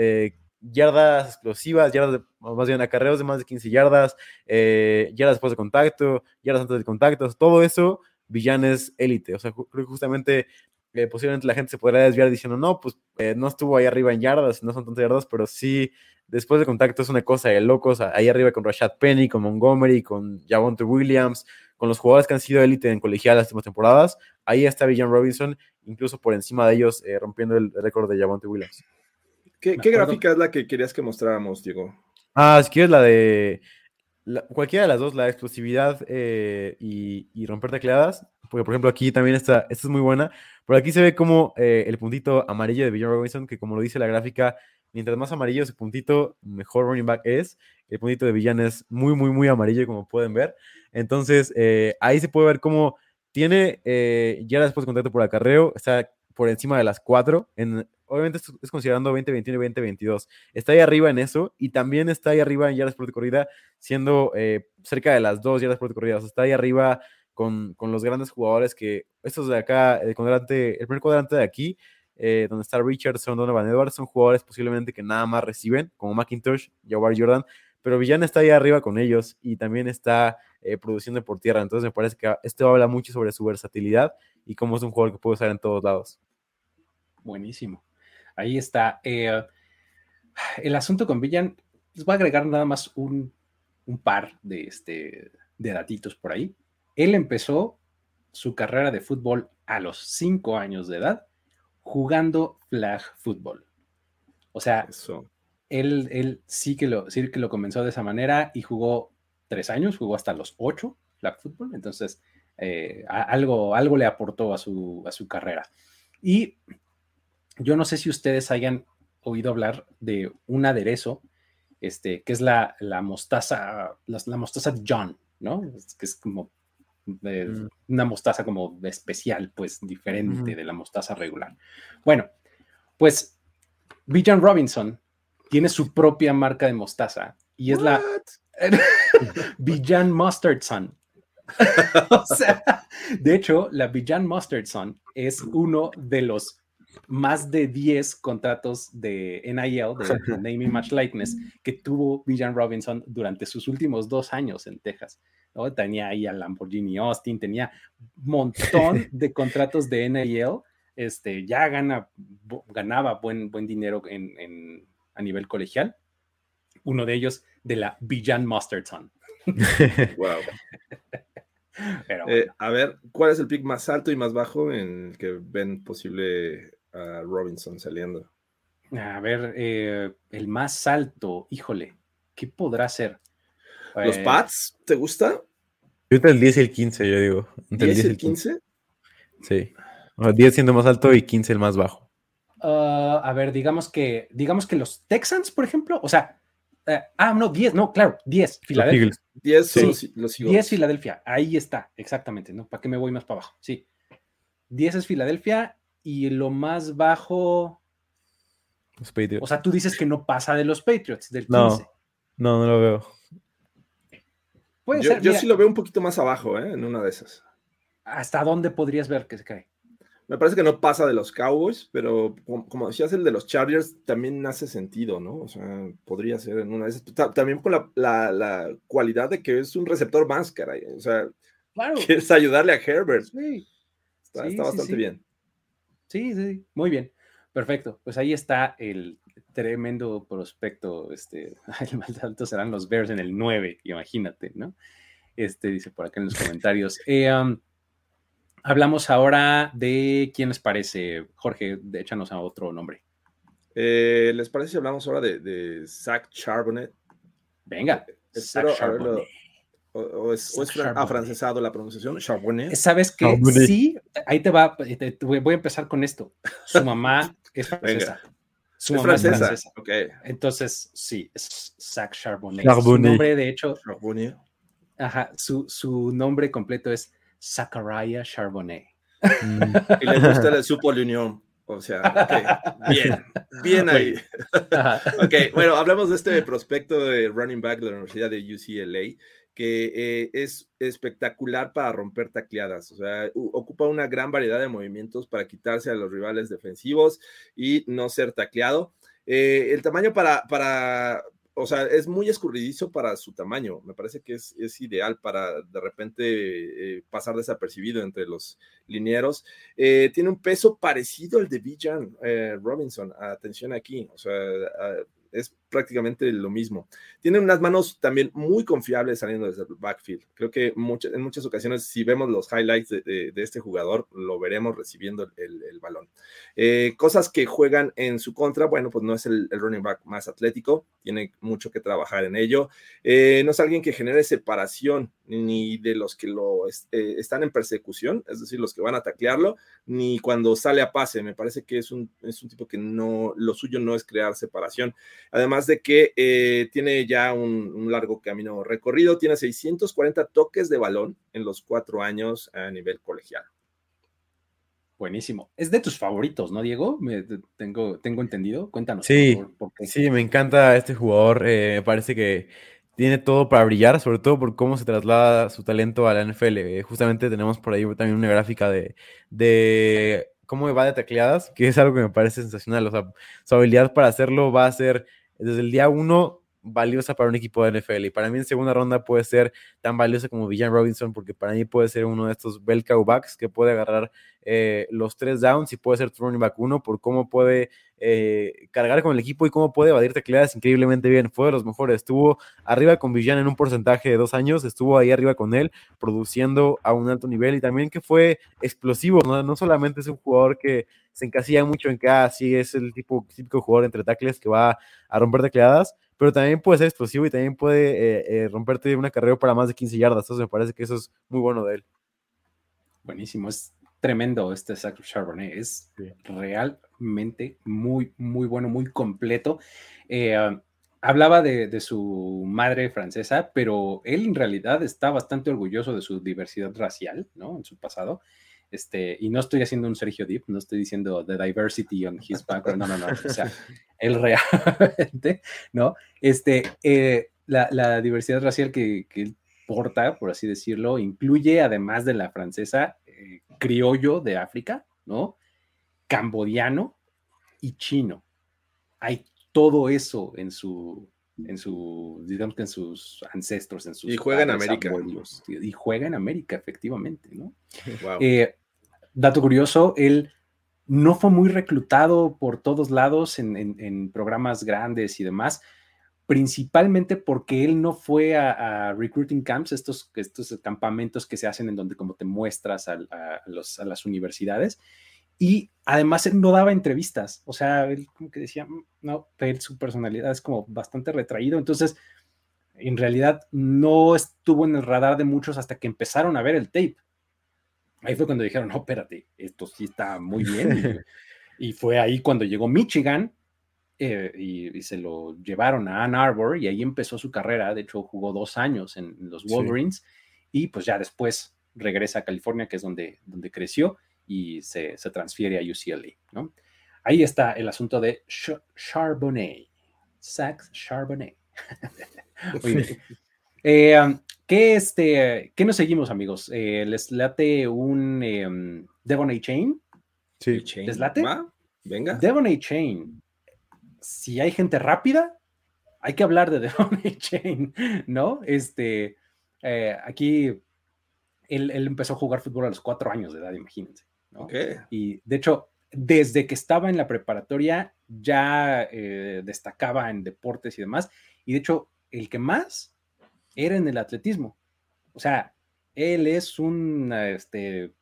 yardas explosivas, yardas de, más bien acarreos de más de 15 yardas, yardas después de contacto, yardas antes de contacto, todo eso, Villanes élite. O sea, creo que justamente eh, posiblemente la gente se podrá desviar diciendo, no, pues eh, no estuvo ahí arriba en yardas, no son tantas yardas, pero sí, después de contacto es una cosa de locos, ahí arriba con Rashad Penny, con Montgomery, con Javonte Williams, con los jugadores que han sido élite en colegial las últimas temporadas, ahí está Villan Robinson, incluso por encima de ellos, rompiendo el récord de Javonte Williams. ¿Qué, gráfica es la que querías que mostráramos, Diego? Ah, si quieres la de cualquiera de las dos, la explosividad eh, y, romper tecleadas, porque por ejemplo aquí también está, esta es muy buena, por aquí se ve como eh, el puntito amarillo de Villan Robinson, que como lo dice la gráfica, mientras más amarillo ese puntito, mejor running back es, el puntito de Villan es muy, muy, muy amarillo, como pueden ver, entonces eh, ahí se puede ver cómo tiene, ya después de contacto por acarreo, está por encima de las cuatro en obviamente es considerando 2021 y 2022. Está ahí arriba en eso y también está ahí arriba en yardas por corrida, siendo eh, cerca de las dos yardas por corrida. está ahí arriba con, los grandes jugadores que estos de acá, el, cuadrante, el primer cuadrante de aquí, eh, donde está Richardson, Donovan Edwards, son jugadores posiblemente que nada más reciben, como McIntosh, Jawar Jordan, pero Villan está ahí arriba con ellos y también está eh, produciendo por tierra. Entonces me parece que esto habla mucho sobre su versatilidad y cómo es un jugador que puede usar en todos lados. Buenísimo. Ahí está. Eh, el asunto con Villan, les voy a agregar nada más un, par de, este, de datitos por ahí. Él empezó su carrera de fútbol a los cinco años de edad jugando flag fútbol. O sea, Él, él sí, que lo, sí que lo comenzó de esa manera y jugó tres años, jugó hasta los ocho flag fútbol. Entonces, eh, algo, algo le aportó a su, a su carrera. Y yo no sé si ustedes hayan oído hablar de un aderezo, este, que es la, la mostaza, la, mostaza John, ¿no? Que es como mm. una mostaza como especial, pues diferente de la mostaza regular. Bueno, pues Bijan Robinson tiene su propia marca de mostaza y es la Bijan Mustard Sun. o sea, de hecho, la Bijan Mustard Sun es uno de los más de 10 contratos de NIL, de, Naming Match Likeness, que tuvo Villan Robinson durante sus últimos dos años en Texas. ¿No? Tenía ahí a Lamborghini Austin, tenía montón de contratos de NIL. Este, ya gana, ganaba buen, buen dinero en, a nivel colegial. Uno de ellos de la Villan Mustardson. wow. Eh, a ver, ¿cuál es el pick más alto y más bajo en el que ven posible Robinson saliendo. A ver, eh, el más alto, híjole, ¿qué podrá ser? ¿Los eh, Pats? ¿Te gusta? Yo entre el 10 y el 15, yo digo. Entre ¿10 y el 15? Sí. 10 siendo más alto y 15 el más bajo. Ah, a ver, digamos que, digamos que los Texans, por ejemplo, o sea, eh, ah, no, 10, no, claro, 10, Filadelfia. 10 los, 10 Filadelfia, ahí está, exactamente, ¿no? ¿Para qué me voy más para abajo? Sí. 10 es Filadelfia y lo más bajo. O sea, tú dices que no pasa de los Patriots, del 15. No, no, lo veo. Puede yo, ser, yo sí lo veo un poquito más abajo, ¿eh? En una de esas. ¿Hasta dónde podrías ver que se cae? Me parece que no pasa de los Cowboys, pero como, decías, el de los Chargers también hace sentido, ¿no? O sea, podría ser en una de esas. También por la, la, cualidad de que es un receptor más, caray. O sea, claro. quieres ayudarle a Herbert. Sí. Está, está bastante bien. Sí, sí, muy bien. Perfecto. Pues ahí está el tremendo prospecto. Este, el más alto serán los Bears en el 9, imagínate, ¿no? Este dice por acá en los comentarios. Eh, hablamos ahora de quién les parece. Jorge, échanos a otro nombre. Eh, ¿Les parece si hablamos ahora de, de Zach Charbonnet? Venga, Zach Charbonnet o, es, afrancesado la pronunciación, Charbonnet. ¿Sabes que Sí, ahí te va, voy a empezar con esto. Su mamá es francesa. Su mamá es francesa. Okay. Entonces, sí, es Zach Charbonnet. Su nombre, de hecho, Charbonnet. Ajá, su, su nombre completo es Zachariah Charbonnet. Mm. y le gusta el supo Unión. O sea, bien, bien ahí. ok, bueno, hablamos de este prospecto de running back de la Universidad de UCLA que eh, es espectacular para romper tacleadas, o sea, ocupa una gran variedad de movimientos para quitarse a los rivales defensivos y no ser tacleado. Eh, el tamaño para, para, o sea, es muy escurridizo para su tamaño. Me parece que es, es ideal para de repente eh, pasar desapercibido entre los linieros. Eh, tiene un peso parecido al de Bijan Robinson. Atención aquí, o sea, es prácticamente lo mismo. Tiene unas manos también muy confiables saliendo desde el backfield. Creo que en muchas ocasiones, si vemos los highlights de, este jugador, lo veremos recibiendo el, balón. Eh, cosas que juegan en su contra, bueno, pues no es el, running back más atlético, tiene mucho que trabajar en ello. Eh, no es alguien que genere separación ni de los que lo eh, están en persecución, es decir, los que van a taclearlo, ni cuando sale a pase. Me parece que es un, es un tipo que no, lo suyo no es crear separación. Además de que eh, tiene ya un, largo camino recorrido, tiene 640 toques de balón en los cuatro años a nivel colegial. Buenísimo. Es de tus favoritos, ¿no, Diego? Me, tengo, tengo entendido. Cuéntanos. Sí, sí, me encanta este jugador. Eh, me parece que tiene todo para brillar, sobre todo por cómo se traslada su talento a la NFL. Eh, justamente tenemos por ahí también una gráfica de, de cómo va de tacleadas, que es algo que me parece sensacional. O sea, su habilidad para hacerlo va a ser desde el día uno valiosa para un equipo de NFL. Y para mí en segunda ronda puede ser tan valiosa como Villan Robinson, porque para mí puede ser uno de estos bell cow backs que puede agarrar eh, los tres downs y puede ser running back uno por cómo puede eh, cargar con el equipo y cómo puede evadir tecleadas increíblemente bien. Fue de los mejores. Estuvo arriba con Villan en un porcentaje de dos años, estuvo ahí arriba con él, produciendo a un alto nivel y también que fue explosivo. No, no solamente es un jugador que se encasilla mucho en que así ah, es el tipo típico jugador entre tackles que va a romper tecleadas, pero también puede ser explosivo y también puede eh, eh, romperte una carrera para más de 15 yardas. Entonces me parece que eso es muy bueno de él. Buenísimo, es tremendo este Zach Charbonnet. Es realmente muy, muy bueno, muy completo. Eh, hablaba de, de, su madre francesa, pero él en realidad está bastante orgulloso de su diversidad racial, ¿no? En su pasado. Este, y no estoy haciendo un Sergio Deep, no estoy diciendo the diversity on his background, no, no, no, o sea, él realmente, ¿no? Este, eh, la, diversidad racial que, él porta, por así decirlo, incluye, además de la francesa, eh, criollo de África, ¿no? Cambodiano y chino. Hay todo eso en su, en su, digamos que en sus ancestros, en sus... Y juega en América. y juega en América, efectivamente, ¿no? Wow. Eh, dato curioso, él no fue muy reclutado por todos lados en, programas grandes y demás, principalmente porque él no fue a, recruiting camps, estos, estos campamentos que se hacen en donde como te muestras a, las universidades, y además él no daba entrevistas, o sea, él como que decía, mm, no, su personalidad es como bastante retraído, entonces en realidad no estuvo en el radar de muchos hasta que empezaron a ver el tape. Ahí fue cuando dijeron, no, espérate, esto sí está muy bien. y, fue ahí cuando llegó Michigan eh, y, se lo llevaron a Ann Arbor y ahí empezó su carrera. De hecho, jugó dos años en, los Wolverines y pues ya después regresa a California, que es donde, donde creció y se, transfiere a UCLA. ¿no? Ahí está el asunto de Charbonnet, Sax Charbonnet. eh, um, ¿Qué, este, ¿Qué nos seguimos, amigos? Eh, ¿Les late un eh, Devon A. Chain? Sí. ¿Les late? Venga. Devon A. Chain. Si hay gente rápida, hay que hablar de Devon A. Chain, ¿no? Este, eh, aquí él, empezó a jugar fútbol a los cuatro años de edad, imagínense. ¿no? Y de hecho, desde que estaba en la preparatoria ya eh, destacaba en deportes y demás. Y de hecho, el que más era en el atletismo. O sea, él es un este,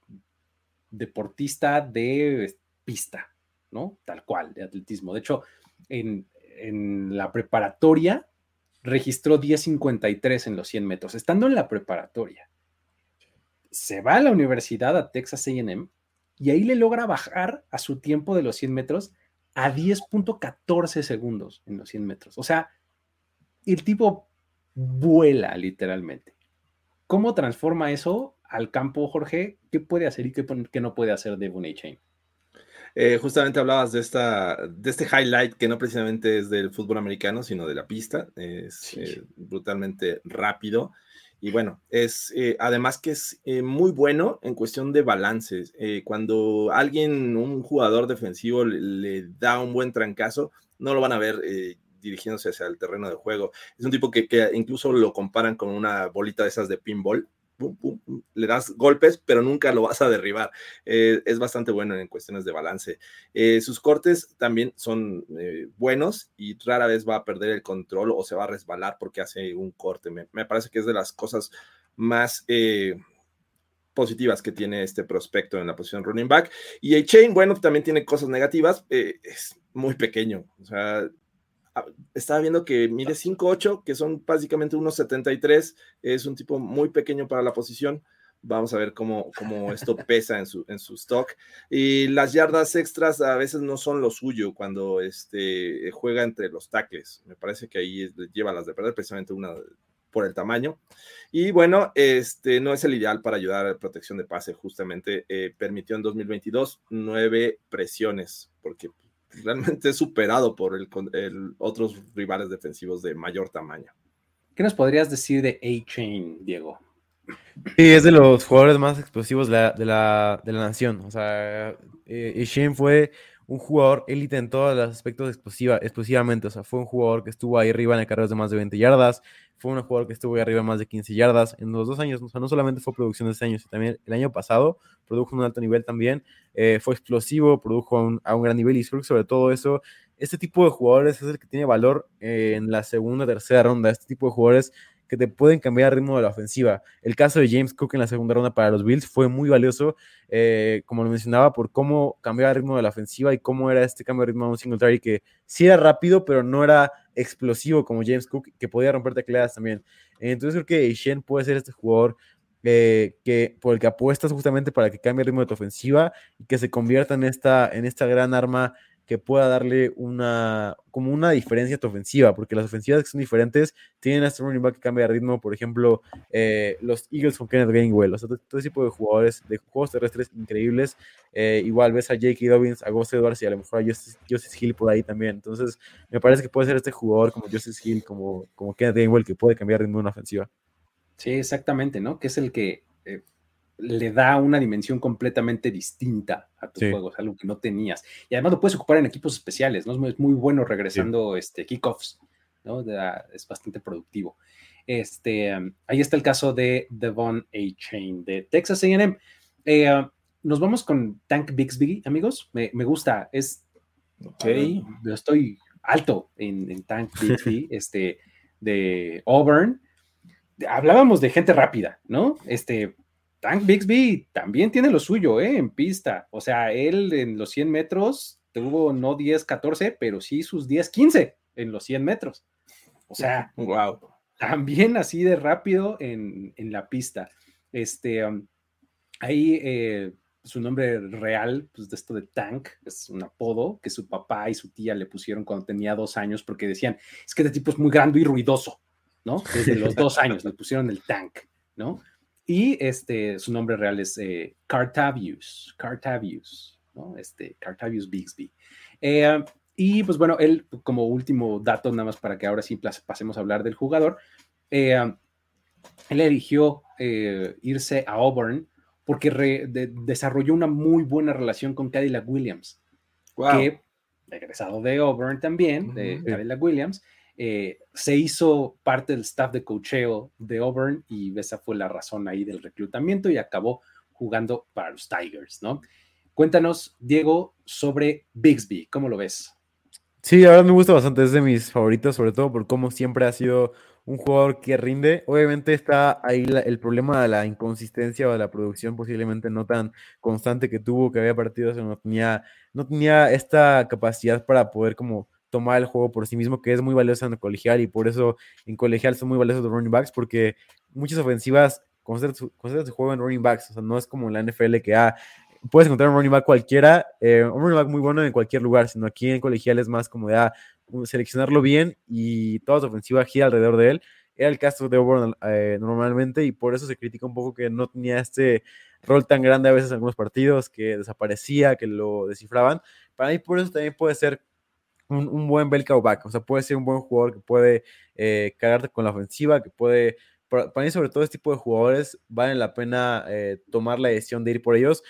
deportista de pista, ¿no? Tal cual, de atletismo. De hecho, en, la preparatoria registró 10.53 en los 100 metros, estando en la preparatoria. Se va a la universidad, a Texas AM, y ahí le logra bajar a su tiempo de los 100 metros a 10.14 segundos en los 100 metros. O sea, el tipo vuela literalmente. ¿Cómo transforma eso al campo, Jorge? ¿Qué puede hacer y qué, no puede hacer Devon A. Chain? Eh, justamente hablabas de, esta, de este highlight que no precisamente es del fútbol americano, sino de la pista. Es eh, brutalmente rápido. Y bueno, es eh, además que es muy bueno en cuestión de balances. Cuando alguien, un jugador defensivo, le, da un buen trancazo, no lo van a ver dirigiéndose hacia el terreno de juego. Es un tipo que, que incluso lo comparan con una bolita de esas de pinball le das golpes, pero nunca lo vas a derribar. Eh, es bastante bueno en cuestiones de balance. Eh, sus cortes también son eh, buenos y rara vez va a perder el control o se va a resbalar porque hace un corte. Me, parece que es de las cosas más positivas que tiene este prospecto en la posición running back. Y el Chain, bueno, también tiene cosas negativas. es muy pequeño. O sea, estaba viendo que mide 5'8, que son básicamente unos 73, es un tipo muy pequeño para la posición. Vamos a ver cómo, cómo esto pesa en su, en su stock. Y las yardas extras a veces no son lo suyo cuando este, juega entre los tackles. Me parece que ahí lleva las de perder, precisamente una por el tamaño. Y bueno, este no es el ideal para ayudar a la protección de pase. Justamente eh, permitió en 2022 nueve presiones, porque realmente superado por el, otros rivales defensivos de mayor tamaño. ¿Qué nos podrías decir de A-Chain, Diego? Sí, es de los jugadores más explosivos de la, de la, de la nación. O sea, eh, A-Chain fue un jugador élite en todos los aspectos explosiva, explosivamente. O sea, fue un jugador que estuvo ahí arriba en carreras de más de 20 yardas, fue un jugador que estuvo ahí arriba más de 15 yardas en los dos años. O sea, no solamente fue producción de este año, sino también el año pasado produjo un alto nivel también. Eh, fue explosivo, produjo a un, gran nivel y sobre todo eso, este tipo de jugadores es el que tiene valor en la segunda, tercera ronda. Este tipo de jugadores que te pueden cambiar el ritmo de la ofensiva. El caso de James Cook en la segunda ronda para los Bills fue muy valioso, eh, como lo mencionaba, por cómo cambiaba el ritmo de la ofensiva y cómo era este cambio de ritmo de un Singletary que sí era rápido, pero no era explosivo como James Cook, que podía romper tecladas también. Entonces creo que Shen puede ser este jugador eh, que, por el que apuestas justamente para que cambie el ritmo de tu ofensiva y que se convierta en esta, en esta gran arma que pueda darle una, como una diferencia a tu ofensiva, porque las ofensivas que son diferentes tienen a este running back que cambia de ritmo, por ejemplo, eh, los Eagles con Kenneth Gainwell, o sea, todo, ese tipo de jugadores, de juegos terrestres increíbles, eh, igual ves a J.K. Dobbins, a Gus Edwards y a lo mejor a Justice, Hill por ahí también, entonces me parece que puede ser este jugador como Justice Hill, como, como Kenneth Gainwell, que puede cambiar de ritmo de una ofensiva. Sí, exactamente, ¿no? Que es el que eh, le da una dimensión completamente distinta a tus juegos, algo que no tenías. Y además lo puedes ocupar en equipos especiales, ¿no? Es muy, bueno regresando este, kickoffs, ¿no? es bastante productivo. Este, um, ahí está el caso de Devon A. Chain de Texas AM. Eh, uh, nos vamos con Tank Bixby, amigos. Me, gusta, es. Ok. yo estoy alto en, Tank Bixby, este, de Auburn. Hablábamos de gente rápida, ¿no? Este, Tank Bixby también tiene lo suyo, ¿eh? En pista. O sea, él en los 100 metros tuvo no 10, 14, pero sí sus 10, 15 en los 100 metros. O sea, wow. También así de rápido en, la pista. Este, um, ahí eh, su nombre real, pues de esto de Tank, es un apodo que su papá y su tía le pusieron cuando tenía dos años porque decían, es que este tipo es muy grande y ruidoso, ¿no? Desde los dos años le pusieron el Tank, ¿no? Y este, su nombre real es eh, Cartavius, Cartavius, ¿no? Este, Cartavius Bixby. Eh, y pues bueno, él, como último dato, nada más para que ahora sí pasemos a hablar del jugador, eh, él eligió irse a Auburn porque desarrolló una muy buena relación con Cadillac Williams, wow. que regresado de Auburn también, de Cadillac Williams, eh, se hizo parte del staff de cocheo de Auburn y esa fue la razón ahí del reclutamiento y acabó jugando para los Tigers, ¿no? Cuéntanos, Diego, sobre Bixby, ¿cómo lo ves? Sí, ahora me gusta bastante, es de mis favoritos, sobre todo por cómo siempre ha sido un jugador que rinde. Obviamente está ahí el problema de la inconsistencia o de la producción posiblemente no tan constante que tuvo, que había partidos no tenía, no tenía esta capacidad para poder como tomar el juego por sí mismo, que es muy valioso en el colegial y por eso en colegial son muy valiosos los running backs, porque muchas ofensivas concentran su, juego en running backs, o sea, no es como en la NFL que ah, puedes encontrar un running back cualquiera, eh, un running back muy bueno en cualquier lugar, sino aquí en colegial es más como de ah, seleccionarlo bien y toda su ofensiva gira alrededor de él. Era el caso de Auburn eh, normalmente y por eso se critica un poco que no tenía este rol tan grande a veces en algunos partidos, que desaparecía, que lo descifraban. Para mí por eso también puede ser un, buen bell back, o sea, puede ser un buen jugador que puede eh, cargarte con la ofensiva, que puede para, mí sobre todo este tipo de jugadores vale la pena eh, tomar la decisión de ir por ellos.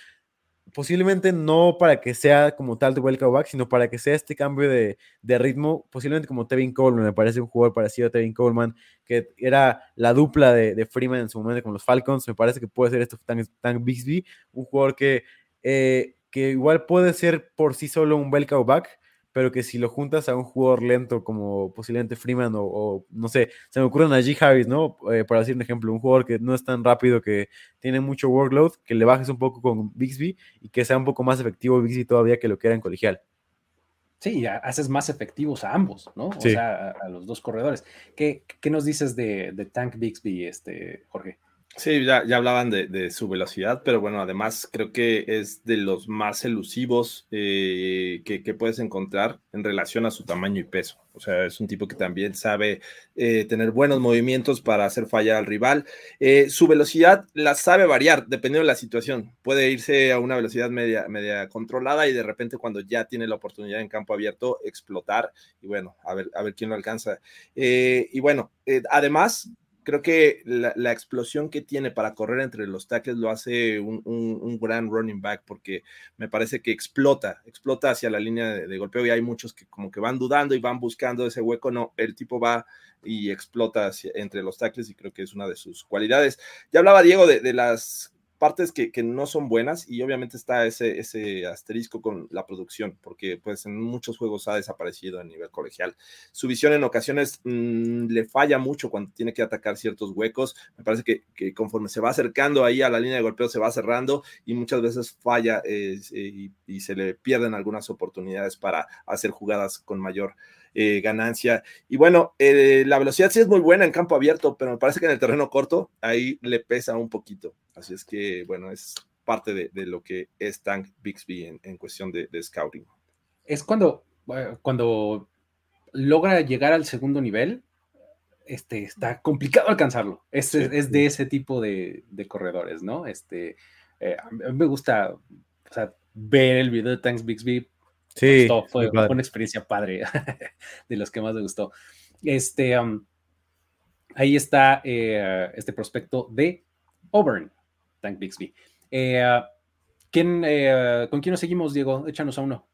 Posiblemente no para que sea como tal de welcome back, sino para que sea este cambio de, ritmo, posiblemente como Tevin Coleman, me parece un jugador parecido a Tevin Coleman, que era la dupla de, Freeman en su momento con los Falcons, me parece que puede ser esto tan, tan Bixby, un jugador que, eh, que igual puede ser por sí solo un welcome back, pero que si lo juntas a un jugador lento como posiblemente Freeman o, no sé, se me ocurre a G. Harris, ¿no? Eh, para decir un ejemplo, un jugador que no es tan rápido, que tiene mucho workload, que le bajes un poco con Bixby y que sea un poco más efectivo Bixby todavía que lo que era en colegial. Sí, haces más efectivos a ambos, ¿no? O sea, a, los dos corredores. ¿Qué, qué nos dices de, de Tank Bixby, este, Jorge? Sí, ya, ya hablaban de, su velocidad, pero bueno, además creo que es de los más elusivos eh, que, puedes encontrar en relación a su tamaño y peso. O sea, es un tipo que también sabe eh, tener buenos movimientos para hacer fallar al rival. Eh, su velocidad la sabe variar dependiendo de la situación. Puede irse a una velocidad media, media controlada y de repente cuando ya tiene la oportunidad en campo abierto explotar y bueno, a ver, a ver quién lo alcanza. y bueno, además creo que la, explosión que tiene para correr entre los tackles lo hace un, gran running back porque me parece que explota, explota hacia la línea de, golpeo y hay muchos que como que van dudando y van buscando ese hueco. No, el tipo va y explota hacia, entre los tackles y creo que es una de sus cualidades. Ya hablaba Diego de las partes que, no son buenas y obviamente está ese, ese asterisco con la producción, porque pues en muchos juegos ha desaparecido a nivel colegial. Su visión en ocasiones mm, le falla mucho cuando tiene que atacar ciertos huecos. Me parece que, conforme se va acercando ahí a la línea de golpeo se va cerrando y muchas veces falla eh, y, se le pierden algunas oportunidades para hacer jugadas con mayor eh, ganancia. Y bueno, eh, la velocidad sí es muy buena en campo abierto, pero me parece que en el terreno corto ahí le pesa un poquito. Así es que, bueno, es parte de, lo que es Tank Bixby en, cuestión de, scouting. Es cuando, cuando logra llegar al segundo nivel, este, está complicado alcanzarlo. Es, es de ese tipo de, corredores, ¿no? Este, eh, a mí me gusta ver el video de Tank Bixby Sí, fue, una experiencia padre, de los que más me gustó. Este, ahí está eh, este prospecto de Auburn, Tank Bixby. Eh, ¿quién, eh, ¿Con quién nos seguimos, Diego? Échanos a uno.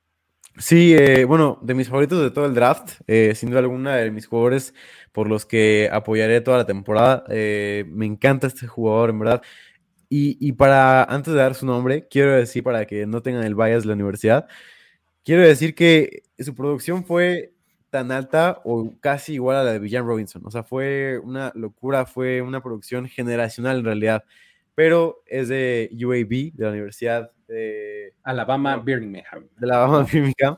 Sí, bueno, de mis favoritos de todo el draft, sin duda alguna, de mis jugadores por los que apoyaré toda la temporada. me encanta este jugador, en verdad. Y, y, para, antes de dar su nombre, quiero decir para que no tengan el bias de la universidad, Quiero decir que su producción fue tan alta o casi igual a la de Villan Robinson. O sea, fue una locura, fue una producción generacional en realidad. Pero es de UAB, de la Universidad de Alabama Birmingham. De Alabama Birmingham.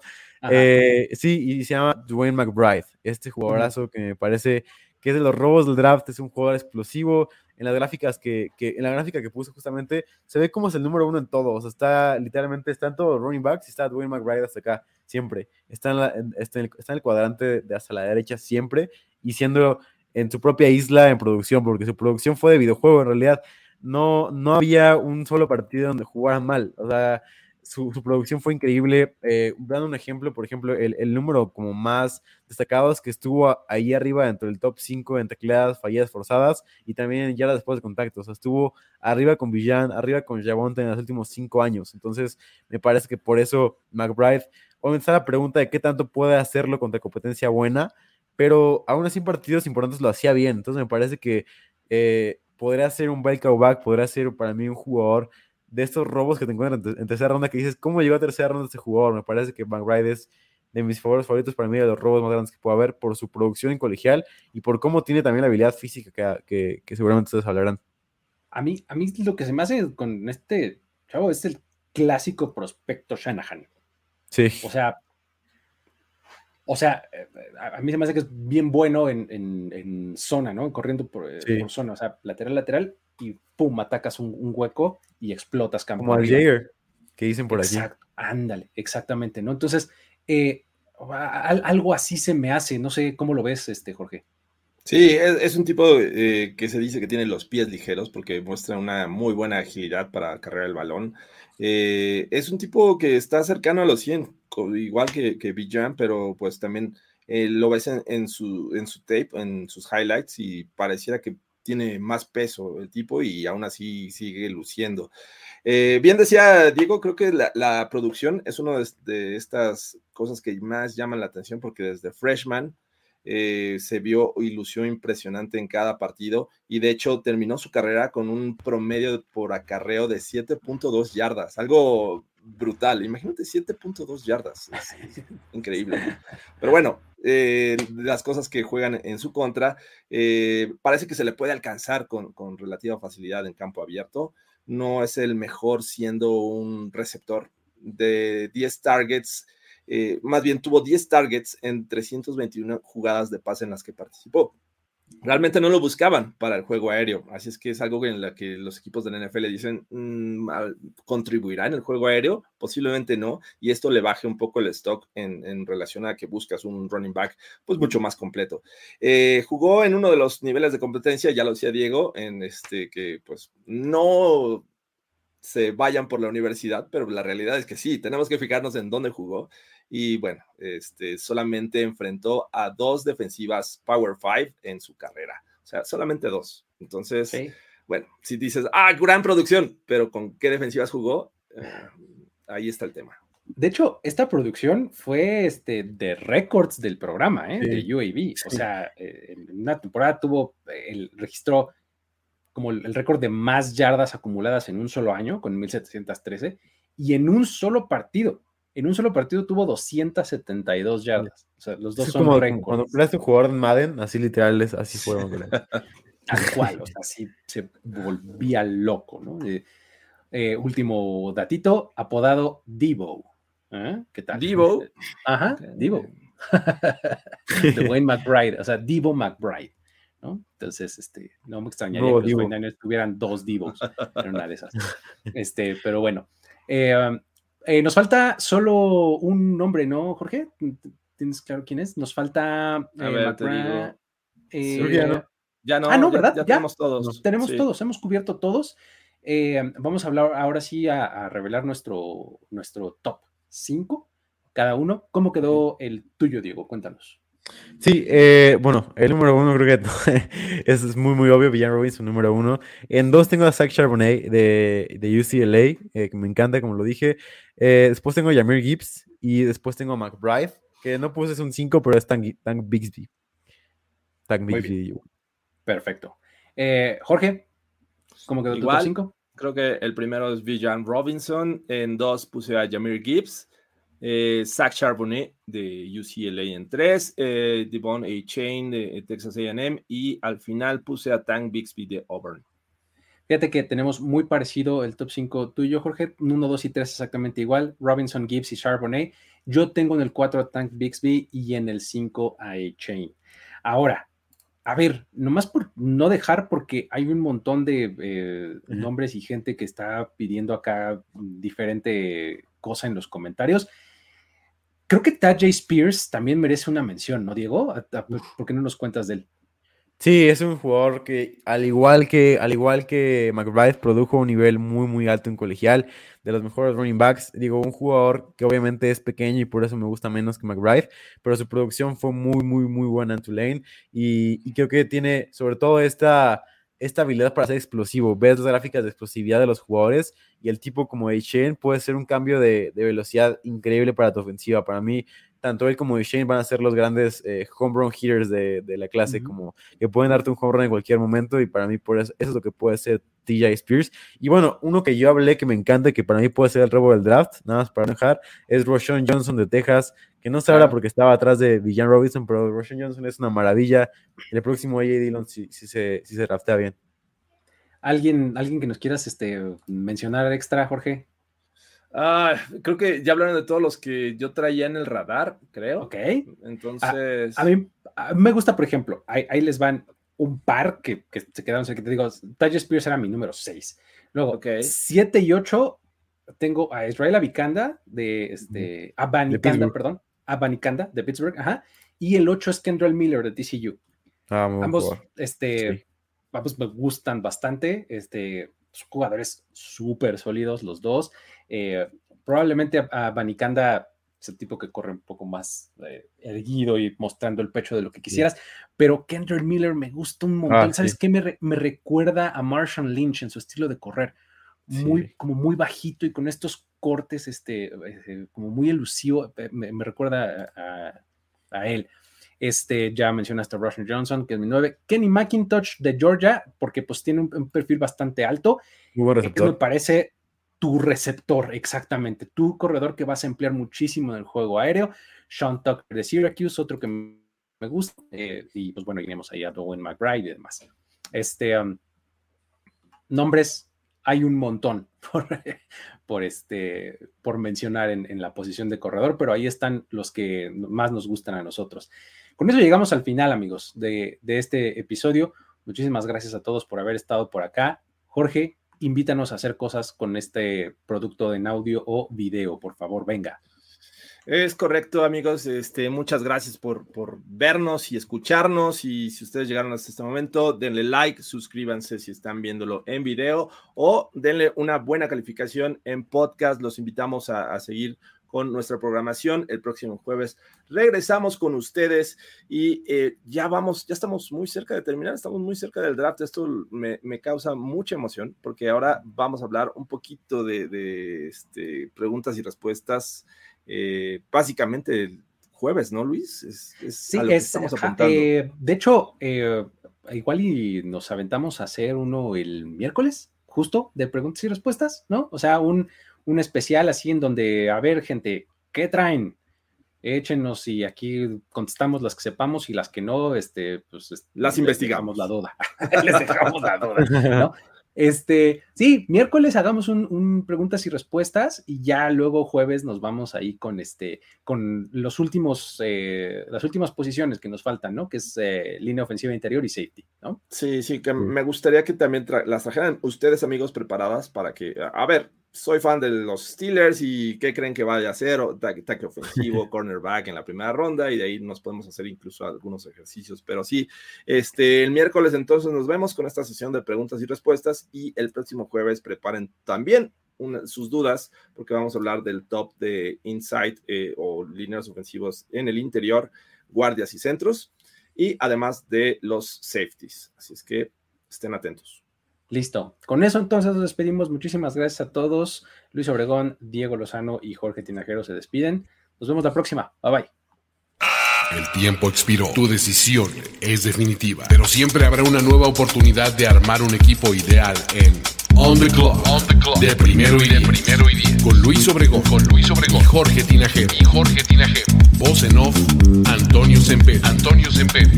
Eh, sí, y se llama Dwayne McBride. Este jugadorazo que me parece que es de los robos del draft, es un jugador explosivo, en las gráficas que, en la gráfica que puse justamente, se ve como es el número uno en todo. O sea, está literalmente, está en todos running backs y está Dwayne McBride hasta acá, siempre. Está en, está en, el, cuadrante de hasta la derecha siempre y siendo en su propia isla en producción, porque su producción fue de videojuego en realidad. No, no había un solo partido donde jugaran mal. O sea, su, producción fue increíble. Eh, dando un ejemplo, por ejemplo, el, número como más destacado es que estuvo ahí arriba dentro del top 5 en tecleadas, fallas forzadas y también ya después de contactos. O sea, estuvo arriba con Villan, arriba con Javonte en los últimos 5 años. Entonces, me parece que por eso McBride, obviamente está la pregunta de qué tanto puede hacerlo contra competencia buena, pero aún así en partidos importantes lo hacía bien. Entonces, me parece que eh, podría ser un back, podría ser para mí un jugador de estos robos que te encuentran en, tercera ronda que dices, ¿cómo llegó a tercera ronda este jugador? Me parece que Van Ride es de mis favoritos favoritos para mí, de los robos más grandes que pueda haber por su producción en colegial y por cómo tiene también la habilidad física que, que, seguramente ustedes hablarán. A mí, a mí lo que se me hace con este chavo es el clásico prospecto Shanahan. Sí. O sea, o sea, eh, a mí se me hace que es bien bueno en, en, zona, ¿no? Corriendo por, eh, por, zona, o sea, lateral, lateral, y pum, atacas un, hueco y explotas campo. Como al Jaeger, que dicen por allí. Ándale, exactamente, ¿no? Entonces, eh, algo así se me hace, no sé cómo lo ves, este, Jorge. Sí, es, un tipo eh, que se dice que tiene los pies ligeros porque muestra una muy buena agilidad para cargar el balón. Eh, es un tipo que está cercano a los 100, igual que, que Bijan, pero pues también lo ves en, su, en su tape, en sus highlights y pareciera que tiene más peso el tipo y aún así sigue luciendo. Eh, bien decía Diego, creo que la, producción es una de, estas cosas que más llaman la atención porque desde freshman eh, se vio ilusión impresionante en cada partido y de hecho terminó su carrera con un promedio por acarreo de 7.2 yardas, algo brutal. Imagínate 7.2 yardas, es, increíble. Pero bueno, eh, las cosas que juegan en su contra, parece que se le puede alcanzar con, con relativa facilidad en campo abierto no es el mejor siendo un receptor de 10 targets, eh, más bien tuvo 10 targets en 321 jugadas de pase en las que participó realmente no lo buscaban para el juego aéreo. Así es que es algo en la que los equipos del NFL dicen, mm, ¿contribuirá en el juego aéreo? Posiblemente no. Y esto le baje un poco el stock en, relación a que buscas un running back pues mucho más completo. Eh, jugó en uno de los niveles de competencia, ya lo decía Diego, en este que pues no se vayan por la universidad, pero la realidad es que sí, tenemos que fijarnos en dónde jugó y bueno, este, solamente enfrentó a dos defensivas Power Five en su carrera, o sea, solamente dos. Entonces, bueno, si dices, ah, gran producción, pero ¿con qué defensivas jugó? Eh, ahí está el tema. De hecho, esta producción fue este, de récords del programa, ¿eh? de UAB. O sea, eh, en una temporada tuvo, el registró como el, récord de más yardas acumuladas en un solo año, con 1713, y en un solo partido en un solo partido tuvo 272 yardas. O sea, los dos son como, Cuando creaste un jugador en Madden, así literal, así fueron. Tal cual, o sea, así se volvía loco, ¿no? Eh, eh, último datito, apodado Divo. ¿Eh? ¿Qué tal? Divo. Ajá, Divo. de Wayne McBride, o sea, Divo McBride. ¿no? Entonces, este, no me extrañaría que los Wayne tuvieran dos Divos en una de esas. Este, pero bueno. Eh, eh, nos falta solo un nombre, ¿no, Jorge? ¿Tienes claro quién es? Nos falta. Eh, eh, ya no. Ya no. Ah, no, ¿verdad? Ya, tenemos todos. Tenemos todos, hemos cubierto todos. vamos a hablar ahora sí a, revelar nuestro, nuestro top 5, cada uno. ¿Cómo quedó el tuyo, Diego? Cuéntanos. Sí, bueno, el número uno creo que es, muy, muy obvio, Villan Robinson, número uno. En dos tengo a Zach Charbonnet de, de UCLA, que me encanta, como lo dije. Eh, después tengo a Yamir Gibbs y después tengo a McBride, que no puse es un 5, pero es Tank, Bixby. Tank Bixby. Perfecto. Eh, Jorge, ¿cómo quedó Igual, tu 5? Creo que el primero es Villan Robinson. En dos puse a Yamir Gibbs. Eh, Zach Charbonnet de UCLA en 3, eh, Devon A. Chain de Texas AM y al final puse a Tank Bixby de Auburn. Fíjate que tenemos muy parecido el top 5 tuyo, Jorge. 1, 2 y 3 exactamente igual. Robinson, Gibbs y Charbonnet. Yo tengo en el 4 a Tank Bixby y en el 5 a A-Chain. Ahora, a ver, nomás por no dejar, porque hay un montón de eh, nombres y gente que está pidiendo acá diferente cosa en los comentarios. Creo que Tajay Spears también merece una mención, ¿no, Diego? ¿Por qué no nos cuentas de él? Sí, es un jugador que, al igual que, al igual que McBride, produjo un nivel muy, muy alto en colegial, de los mejores running backs. Digo, un jugador que obviamente es pequeño y por eso me gusta menos que McBride, pero su producción fue muy, muy, muy buena en Tulane y, y creo que tiene sobre todo esta, esta habilidad para ser explosivo. Ves las gráficas de explosividad de los jugadores y el tipo como Shane puede ser un cambio de, de velocidad increíble para tu ofensiva. Para mí, tanto él como Shane van a ser los grandes eh, home run hitters de, la clase, como que pueden darte un home run en cualquier momento y para mí por eso, eso es lo que puede ser TJ Spears. Y bueno, uno que yo hablé que me encanta y que para mí puede ser el robo del draft, nada más para dejar, es Roshan Johnson de Texas, que no se habla porque estaba atrás de Villan Robinson, pero Roshan Johnson es una maravilla. El próximo AJ Dillon si, si, se, si se draftea bien. ¿Alguien, ¿Alguien que nos quieras este, mencionar extra, Jorge? Ah, creo que ya hablaron de todos los que yo traía en el radar, creo. Ok. Entonces. A, mí, me gusta, por ejemplo, ahí, les van un par que, se quedaron, que te digo, Taj Spears era mi número 6. Luego, 7 y 8 tengo a Israel Abicanda de este, Abanicanda, perdón, Abanicanda de Pittsburgh, ajá. Y el 8 es Kendall Miller de TCU. Ah, ambos, este, ambos me gustan bastante. Este, jugadores súper sólidos los dos. Eh, probablemente a, Banicanda ese tipo que corre un poco más eh, erguido y mostrando el pecho de lo que quisieras, pero Kendrick Miller me gusta un montón. Ah, ¿Sabes qué? Me, me, recuerda a Marshall Lynch en su estilo de correr, muy, como muy bajito y con estos cortes, este, eh, como muy elusivo, me, recuerda a, a, él. Este, ya mencionaste a Russian Johnson, que es mi 9. Kenny McIntosh de Georgia, porque pues tiene un, perfil bastante alto. Muy buen receptor. me parece tu receptor, exactamente, tu corredor que vas a emplear muchísimo en el juego aéreo. Sean Tucker de Syracuse, otro que me gusta, eh, y pues bueno, iremos ahí a Owen McBride y demás. Este, um, nombres, hay un montón por, este, por mencionar en, la posición de corredor, pero ahí están los que más nos gustan a nosotros. Con eso llegamos al final, amigos, de, de este episodio. Muchísimas gracias a todos por haber estado por acá. Jorge, invítanos a hacer cosas con este producto en audio o video, por favor, venga. Es correcto, amigos. Este, muchas gracias por, por, vernos y escucharnos. Y si ustedes llegaron hasta este momento, denle like, suscríbanse si están viéndolo en video o denle una buena calificación en podcast. Los invitamos a, a seguir con nuestra programación. El próximo jueves regresamos con ustedes y eh, ya vamos, ya estamos muy cerca de terminar, estamos muy cerca del draft. Esto me, causa mucha emoción porque ahora vamos a hablar un poquito de, este, preguntas y respuestas, eh, básicamente el jueves, ¿no, Luis? sí, estamos apuntando. Eh, de hecho, igual y nos aventamos a hacer uno el miércoles, justo, de preguntas y respuestas, ¿no? O sea, un un especial así en donde, a ver, gente, ¿qué traen? Échenos y aquí contestamos las que sepamos y las que no, este, pues las investigamos. la duda. les dejamos la duda, ¿no? Este, sí, miércoles hagamos un, preguntas y respuestas y ya luego jueves nos vamos ahí con este, con los últimos, eh, las últimas posiciones que nos faltan, ¿no? Que es eh, línea ofensiva interior y safety, ¿no? Sí, sí, que me gustaría que también las trajeran ustedes, amigos, preparadas para que, a ver, soy fan de los Steelers y qué creen que vaya a hacer, ataque, ofensivo, cornerback en la primera ronda y de ahí nos podemos hacer incluso algunos ejercicios, pero sí, este, el miércoles entonces nos vemos con esta sesión de preguntas y respuestas y el próximo jueves preparen también sus dudas porque vamos a hablar del top de inside eh, o líneas ofensivos en el interior, guardias y centros y además de los safeties, así es que estén atentos. Listo. Con eso entonces nos despedimos. Muchísimas gracias a todos. Luis Obregón, Diego Lozano y Jorge Tinajero se despiden. Nos vemos la próxima. Bye bye. El tiempo expiró. Tu decisión es definitiva. Pero siempre habrá una nueva oportunidad de armar un equipo ideal en On the Clock. On the clock. De primero y de primero y diez. Con Luis Obregón. Con Luis Obregón. Y Jorge Tinajero. Y Jorge Tinajero. Voz en off. Antonio Semper. Antonio Semper.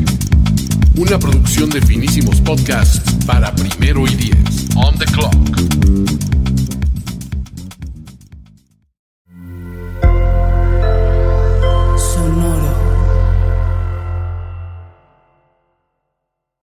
Una producción de finísimos podcasts para primero y diez. On the clock.